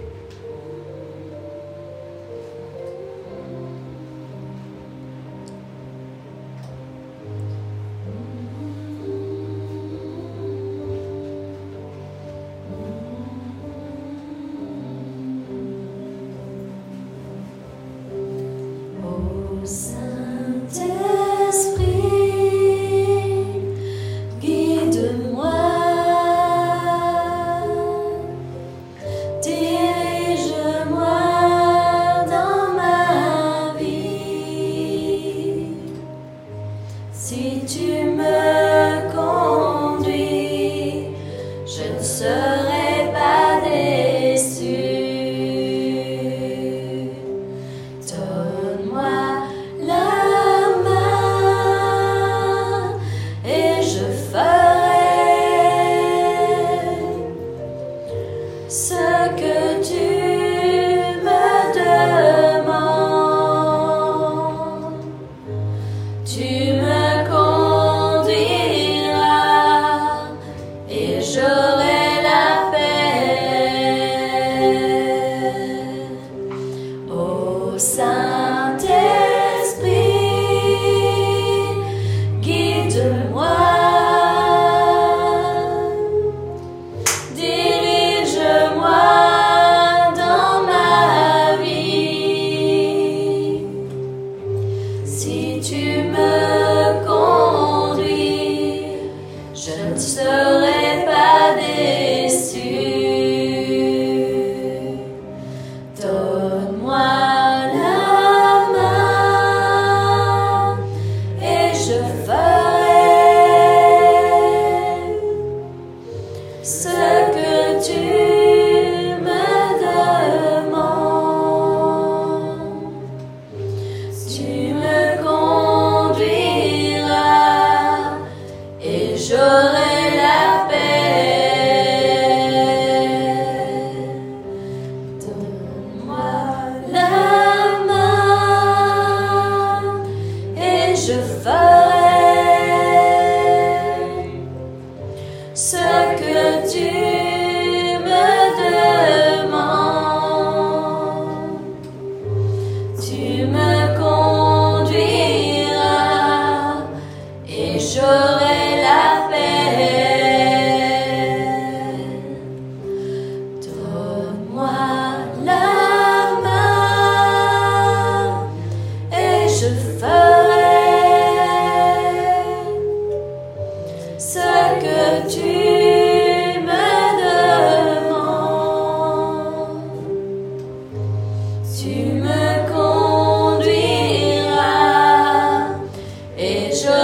Amen.